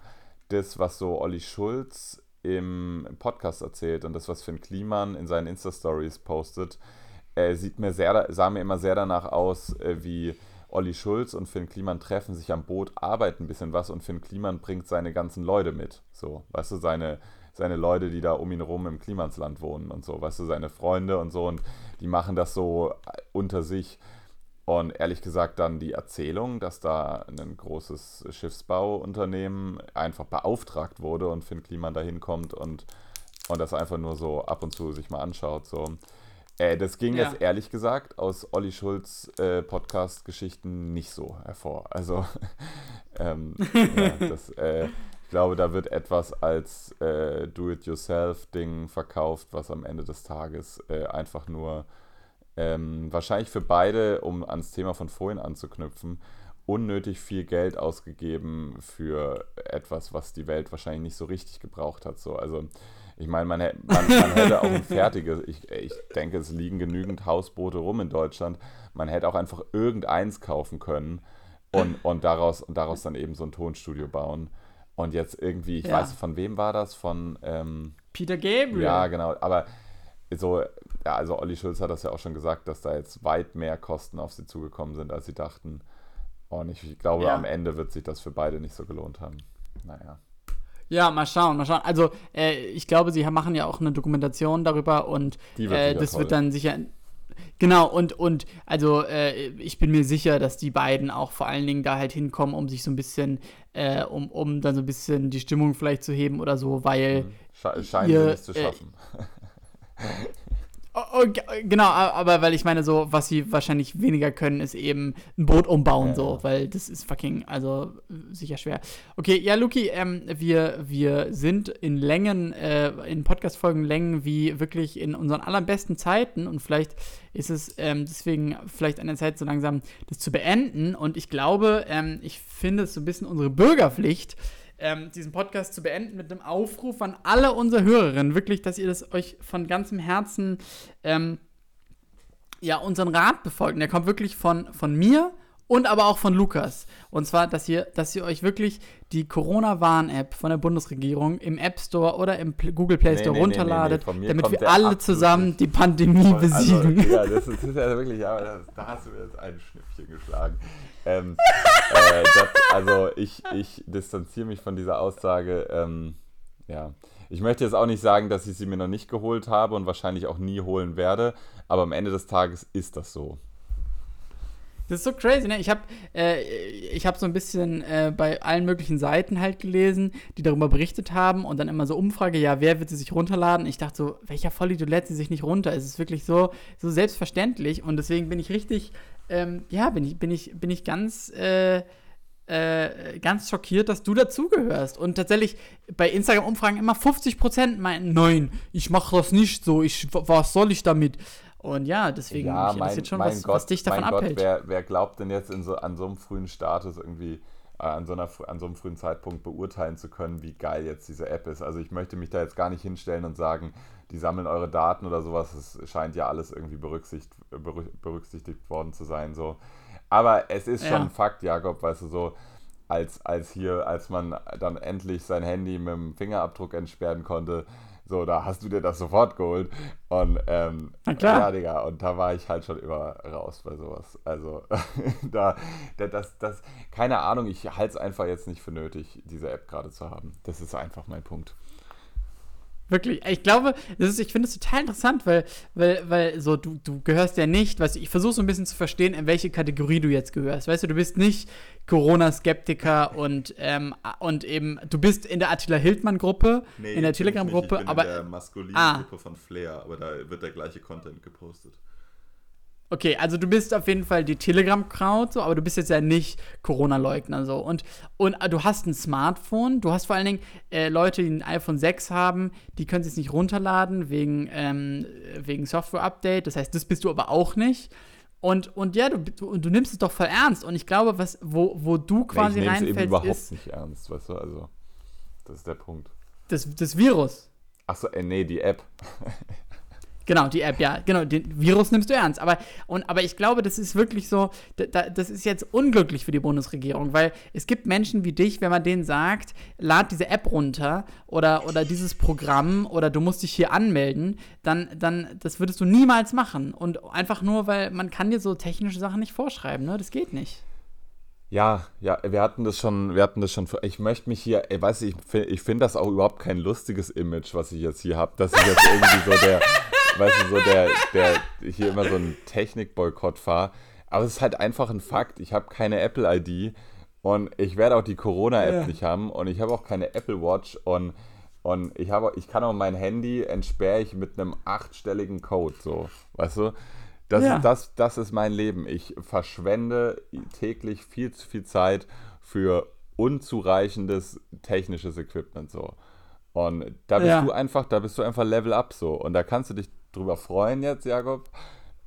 das, was so Olli Schulz im Podcast erzählt und das, was Finn Kliman in seinen Insta-Stories postet, äh, sieht mir sehr, sah mir immer sehr danach aus, äh, wie Olli Schulz und Finn Kliman treffen sich am Boot, arbeiten ein bisschen was und Finn Kliman bringt seine ganzen Leute mit. So, weißt du, seine, seine Leute, die da um ihn rum im Klimansland wohnen und so, weißt du, seine Freunde und so und die machen das so unter sich. Und ehrlich gesagt dann die Erzählung, dass da ein großes Schiffsbauunternehmen einfach beauftragt wurde und Finn Kliman da hinkommt und, und das einfach nur so ab und zu sich mal anschaut. So. Äh, das ging Ja. jetzt ehrlich gesagt aus Olli Schulz äh, Podcast-Geschichten nicht so hervor. Also [LAUGHS] ähm, ja, das, äh, glaube, da wird etwas als äh, Do-it-yourself-Ding verkauft, was am Ende des Tages äh, einfach nur ähm, wahrscheinlich für beide, um ans Thema von vorhin anzuknüpfen, unnötig viel Geld ausgegeben für etwas, was die Welt wahrscheinlich nicht so richtig gebraucht hat. So, also ich meine, man, man, man hätte auch ein [LAUGHS] fertiges, ich, ich denke, es liegen genügend Hausboote rum in Deutschland. Man hätte auch einfach irgendeins kaufen können und, und, daraus, und daraus dann eben so ein Tonstudio bauen. Und jetzt irgendwie, ich Ja. weiß, von wem war das? Von ähm, Peter Gabriel. ja, genau. Aber so, ja, also Olli Schulz hat das ja auch schon gesagt, dass da jetzt weit mehr Kosten auf sie zugekommen sind, als sie dachten. Und ich, ich glaube, Ja. am Ende wird sich das für beide nicht so gelohnt haben. Naja. Ja, mal schauen, mal schauen. Also, äh, ich glaube, sie machen ja auch eine Dokumentation darüber und äh, das toll. wird dann sicher. Genau, und, und also äh, ich bin mir sicher, dass die beiden auch vor allen Dingen da halt hinkommen, um sich so ein bisschen, äh, um, um dann so ein bisschen die Stimmung vielleicht zu heben oder so, weil Sche scheinen Ihr, sie nicht zu äh, schaffen. [LAUGHS] Oh, oh, ge- genau, aber weil ich meine, so, was sie wahrscheinlich weniger können, ist eben ein Boot umbauen, Ja, so, weil das ist fucking, also sicher schwer. Okay, ja, Luki, ähm, wir, wir sind in Längen, äh, in Podcast-Folgen Längen wie wirklich in unseren allerbesten Zeiten und vielleicht ist es ähm, deswegen vielleicht an der Zeit, so langsam das zu beenden und ich glaube, ähm, ich finde es so ein bisschen unsere Bürgerpflicht, ähm, diesen Podcast zu beenden mit einem Aufruf an alle unsere Hörerinnen. Wirklich, dass ihr das euch von ganzem Herzen ähm, ja, unseren Rat befolgt. Der kommt wirklich von, von mir und aber auch von Lukas. Und zwar, dass ihr, dass ihr euch wirklich die Corona-Warn-App von der Bundesregierung im App Store oder im Google Play Store nee, nee, runterladet, nee, damit wir alle zusammen die Pandemie besiegen. Also, ja, [LAUGHS] das ist, das ist ja wirklich, aber das, da hast du mir jetzt ein Schnippchen geschlagen. Ähm, äh, das, also ich, ich distanziere mich von dieser Aussage. Ähm, ja, ich möchte jetzt auch nicht sagen, dass ich sie mir noch nicht geholt habe und wahrscheinlich auch nie holen werde, aber am Ende des Tages ist das so. Das ist so crazy, ne? Ich habe äh, hab so ein bisschen äh, bei allen möglichen Seiten halt gelesen, die darüber berichtet haben und dann immer so Umfrage, ja, wer wird sie sich runterladen? Ich dachte so, welcher Vollidiot lädt sie sich nicht runter? Es ist wirklich so, so selbstverständlich und deswegen bin ich richtig, ähm, ja, bin ich, bin ich, bin ich ganz, äh, äh, ganz schockiert, dass du dazugehörst. Und tatsächlich bei Instagram-Umfragen immer 50% meinten, nein, ich mache das nicht so, ich, was soll ich damit? Und ja, deswegen ja, mich interessiert schon, was, Gott, was dich davon mein Gott, abhält. wer, wer glaubt denn jetzt in so, an so einem frühen Status irgendwie, äh, an, so einer, an so einem frühen Zeitpunkt beurteilen zu können, wie geil jetzt diese App ist? Also ich möchte mich da jetzt gar nicht hinstellen und sagen, die sammeln eure Daten oder sowas. Es scheint ja alles irgendwie berücksichtigt, berü- berücksichtigt worden zu sein. So. Aber es ist Ja. schon ein Fakt, Jakob, weißt du, so als, als hier, als man dann endlich sein Handy mit dem Fingerabdruck entsperren konnte, so, da hast du dir das sofort geholt. Und ähm, ja, Digga, und da war ich halt schon immer raus bei sowas. Also, [LAUGHS] da, da das, das, keine Ahnung, ich halte es einfach jetzt nicht für nötig, diese App gerade zu haben. Das ist einfach mein Punkt. Wirklich, ich glaube, das ist, ich finde es total interessant, weil, weil, weil so, du, du gehörst ja nicht, weißt du, ich versuche so ein bisschen zu verstehen, in welche Kategorie du jetzt gehörst. Weißt du, du bist nicht Corona-Skeptiker und, ähm, und eben, du bist in der Attila Hildmann-Gruppe, in der Telegram-Gruppe, aber. maskulinen Ah. Gruppe von Flair, aber da wird der gleiche Content gepostet. Okay, also du bist auf jeden Fall die Telegram-Crowd, so, aber du bist jetzt ja nicht Corona-Leugner so. Und, und äh, du hast ein Smartphone, du hast vor allen Dingen äh, Leute, die ein iPhone 6 haben, die können es nicht runterladen wegen, ähm, wegen Software-Update. Das heißt, das bist du aber auch nicht. Und, und ja, du, du, du nimmst es doch voll ernst. Und ich glaube, was, wo, wo du quasi nee, ich es eben reinfällst, überhaupt ist nicht ernst, weißt du, also, das ist der Punkt. das, das Virus. Achso, äh, nee, die App. Genau, die App, ja, genau, den Virus nimmst du ernst. Aber, und, aber ich glaube, das ist wirklich so, da, da, das ist jetzt unglücklich für die Bundesregierung, weil es gibt Menschen wie dich, wenn man denen sagt, lad diese App runter oder, oder dieses Programm oder du musst dich hier anmelden, dann, dann, das würdest du niemals machen. Und einfach nur, weil man kann dir so technische Sachen nicht vorschreiben, ne? Das geht nicht. Ja, ja, wir hatten das schon, wir hatten das schon. Ich möchte mich hier, ey, weiß ich, ich finde das auch überhaupt kein lustiges Image, was ich jetzt hier habe, dass ich jetzt irgendwie so der, weißt du, so der, der hier immer so einen Technik-Boykott fahre. Aber es ist halt einfach ein Fakt. Ich habe keine Apple-ID und ich werde auch die Corona-App Ja. nicht haben und ich habe auch keine Apple Watch und und ich habe, ich kann auch mein Handy entsperre ich mit einem achtstelligen Code, so, weißt du? Das, Ja. ist, das, das ist mein Leben. Ich verschwende täglich viel zu viel Zeit für unzureichendes technisches Equipment so. Und da bist Ja. du einfach, da bist du einfach Level up so. Und da kannst du dich drüber freuen jetzt, Jakob.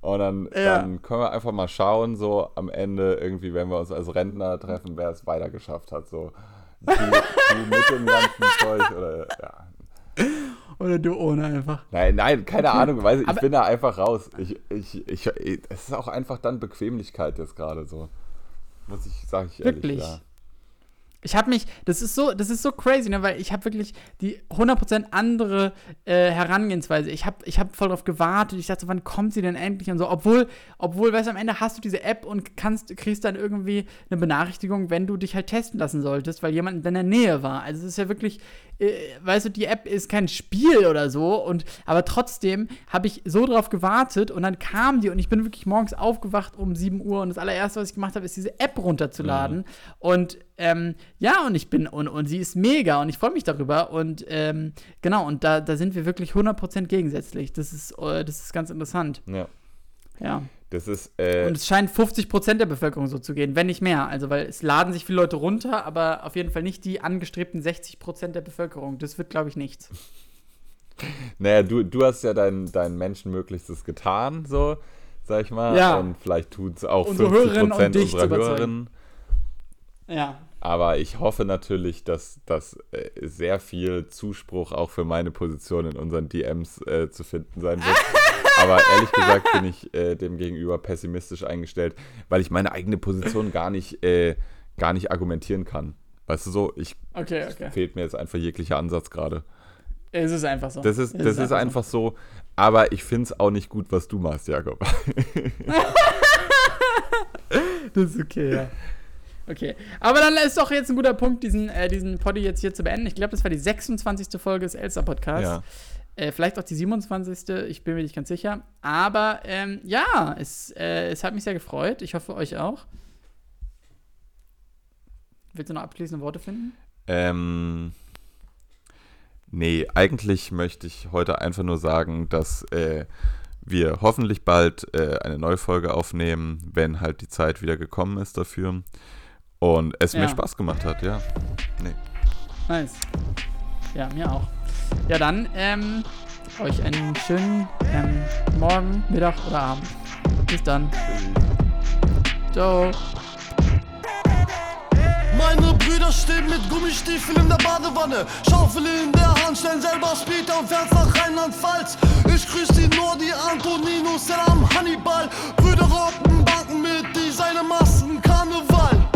Und dann, Ja. dann können wir einfach mal schauen, so am Ende irgendwie, wenn wir uns als Rentner treffen, wer es weiter geschafft hat. So. Du, du mit dem ganzen Zeug oder ja. Oder du ohne einfach. Nein, nein, keine Ahnung, weiß ich, ich bin da einfach raus. Ich, ich, ich, es ist auch einfach dann Bequemlichkeit jetzt gerade so. Muss ich, sag ich ehrlich. Wirklich? Ja. Ich habe mich, das ist so, das ist so crazy, ne, weil ich habe wirklich die 100% andere äh, Herangehensweise. Ich habe ich hab voll drauf gewartet. Ich dachte, so, wann kommt sie denn endlich und so. Obwohl, obwohl, weißt du, am Ende hast du diese App und kannst, kriegst dann irgendwie eine Benachrichtigung, wenn du dich halt testen lassen solltest, weil jemand in deiner Nähe war. Also es ist ja wirklich, äh, weißt du, die App ist kein Spiel oder so und aber trotzdem habe ich so drauf gewartet und dann kam die und ich bin wirklich morgens aufgewacht um 7 Uhr und das allererste, was ich gemacht habe, ist diese App runterzuladen und ähm, ja, und ich bin, und, und sie ist mega und ich freue mich darüber. Und ähm, genau, und da, da sind wir wirklich 100% gegensätzlich. Das ist, äh, das ist ganz interessant. ja. Ja. Das ist, äh, Und es scheint 50% der Bevölkerung so zu gehen, wenn nicht mehr. Also, weil es laden sich viele Leute runter, aber auf jeden Fall nicht die angestrebten 60% der Bevölkerung. Das wird, glaube ich, nichts. [LAUGHS] naja, du, du hast ja dein, dein Menschenmöglichstes getan, so, sag ich mal. Ja. Und vielleicht tut es auch Unsere 50 Hörerinnen und Prozent unserer. Hörerinnen. Ja. Aber ich hoffe natürlich, dass, dass äh, sehr viel Zuspruch auch für meine Position in unseren DMs äh, zu finden sein wird. [LAUGHS] Aber ehrlich gesagt bin ich äh, dem gegenüber pessimistisch eingestellt, weil ich meine eigene Position gar nicht, äh, gar nicht argumentieren kann. Weißt du so, ich Okay, okay. fehlt mir jetzt einfach jeglicher Ansatz gerade. Es ist einfach so. Das ist, das ist einfach so. Aber ich finde es auch nicht gut, was du machst, Jakob. [LAUGHS] [LAUGHS] Das ist okay, ja. Okay. Aber dann ist doch jetzt ein guter Punkt, diesen, äh, diesen Poddy jetzt hier zu beenden. Ich glaube, das war die 26. Folge des Elster-Podcasts. ja. Äh, vielleicht auch die 27. Ich bin mir nicht ganz sicher. Aber ähm, ja, es, äh, es hat mich sehr gefreut. Ich hoffe, euch auch. Willst du noch abschließende Worte finden? Ähm, nee, eigentlich möchte ich heute einfach nur sagen, dass äh, wir hoffentlich bald äh, eine neue Folge aufnehmen, wenn halt die Zeit wieder gekommen ist dafür. Und es mir Ja. Spaß gemacht hat, ja. Nee. Nice. Ja, mir auch. Ja, dann ähm, euch einen schönen ähm, Morgen, Mittag oder Abend. Bis dann. Ciao. Meine Brüder stehen mit Gummistiefeln in der Badewanne. Schaufel in der Hand, stellen selber Speeder und fährt's nach Rheinland-Pfalz. Ich grüß die Nordi, Antonino, Selam, Hannibal. Brüder rocken Banken mit Designermasken, Karneval.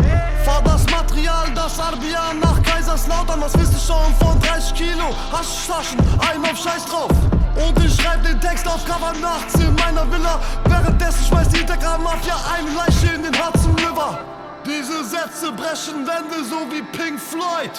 Fahr das Material, das Arbia nach Kaiserslautern. Was wisst ihr schon von 30 Kilo? Haschtaschen, ein auf Scheiß drauf. Und ich schreib den Text auf Cover nachts in meiner Villa. Währenddessen schmeißt die Integra-Mafia eine Leiche in den Hudson River. Diese Sätze brechen Wände so wie Pink Floyd.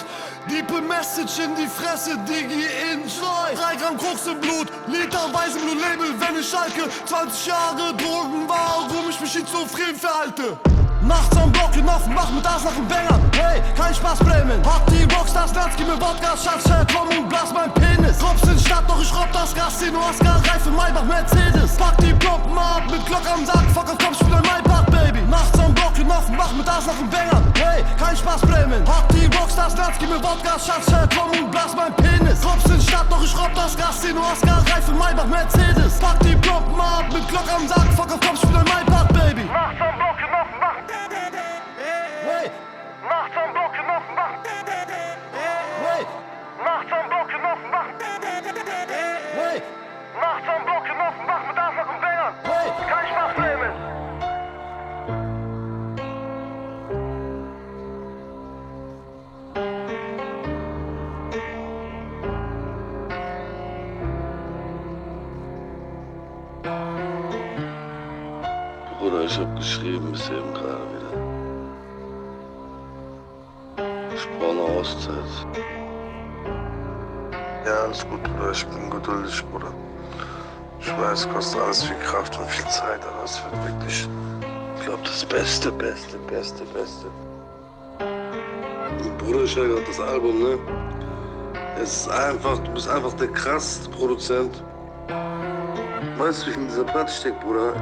Diepe Message in die Fresse, Digi enjoy. Drei Gramm Koks im Blut, literweise Blue Label, wenn ich schalke. 20 Jahre Drogen, warum ich mich schizophren verhalte. Nachts am Block hinauf, mach mit Arsch nach dem Banger. Hey, kein Spaß, Bremen. Party Rockstars, Nerds, gib mir Wodka, Schatz, komm und blas mein Penis. Robs in Stadt, doch ich robb das Casino, Oscar, Reife, Maybach, Mercedes. Pack die Plomben ab, mit Glock am Sack, fuck auf, komm, spiel ein Maybach, Baby. Nachts am Block hinauf, mach mit Arsch nach dem Banger. Hey, kein Spaß, Bremen. Party Rockstars, Nerds, gib mir Wodka, Schatz, komm und blas mein Penis. Robs in Stadt, doch ich robb das Casino, Oscar, Reife, Maybach, Mercedes. Pack die Plomben ab, mit Glock am Sack, fuck auf, komm, spiel ein Maybach, Baby. Nachts Ich hab geschrieben bis eben gerade wieder. Ich brauche eine Auszeit. Ja, alles gut, Bruder. Ich bin geduldig, Bruder. Ich weiß, kostet alles viel Kraft und viel Zeit, aber es wird wirklich, ich glaube, das Beste, Beste, Beste, Beste. Bruder, ich höre gerade das Album, ne? Es ist einfach, du bist einfach der krasseste Produzent. Weißt du, wie in dieser Platte steckt, Bruder?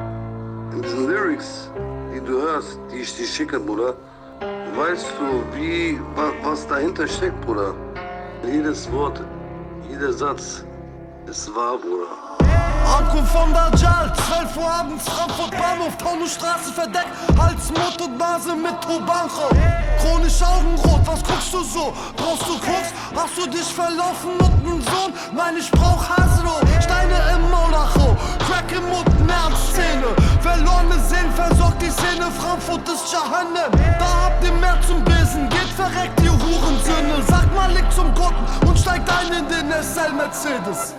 Diesen Lyrics, die du hörst, die ich dir schicke, Bruder, weißt du, wie, wa, was dahinter steckt, Bruder. Jedes Wort, jeder Satz ist wahr, Bruder. Ankunft von Dajjal, 12 Uhr abends, Frankfurt Bahnhof, Taunusstraße verdeckt, Hals, Mund und Nase mit Tubancho. Chronisch Augenrot, was guckst du so? Brauchst du Koks? Hast du dich verlaufen und nen Sohn? Nein, ich brauch Hasro, Steine im Maulacho, Crack im Mund, Nervszene. Verlorene Seelen versorgt die Szene, Frankfurt ist Jahannem. Da habt ihr mehr zum Besen, geht verreckt, ihr Hurensöhne. Sag mal, liegt zum Gucken und steigt ein in den SL Mercedes.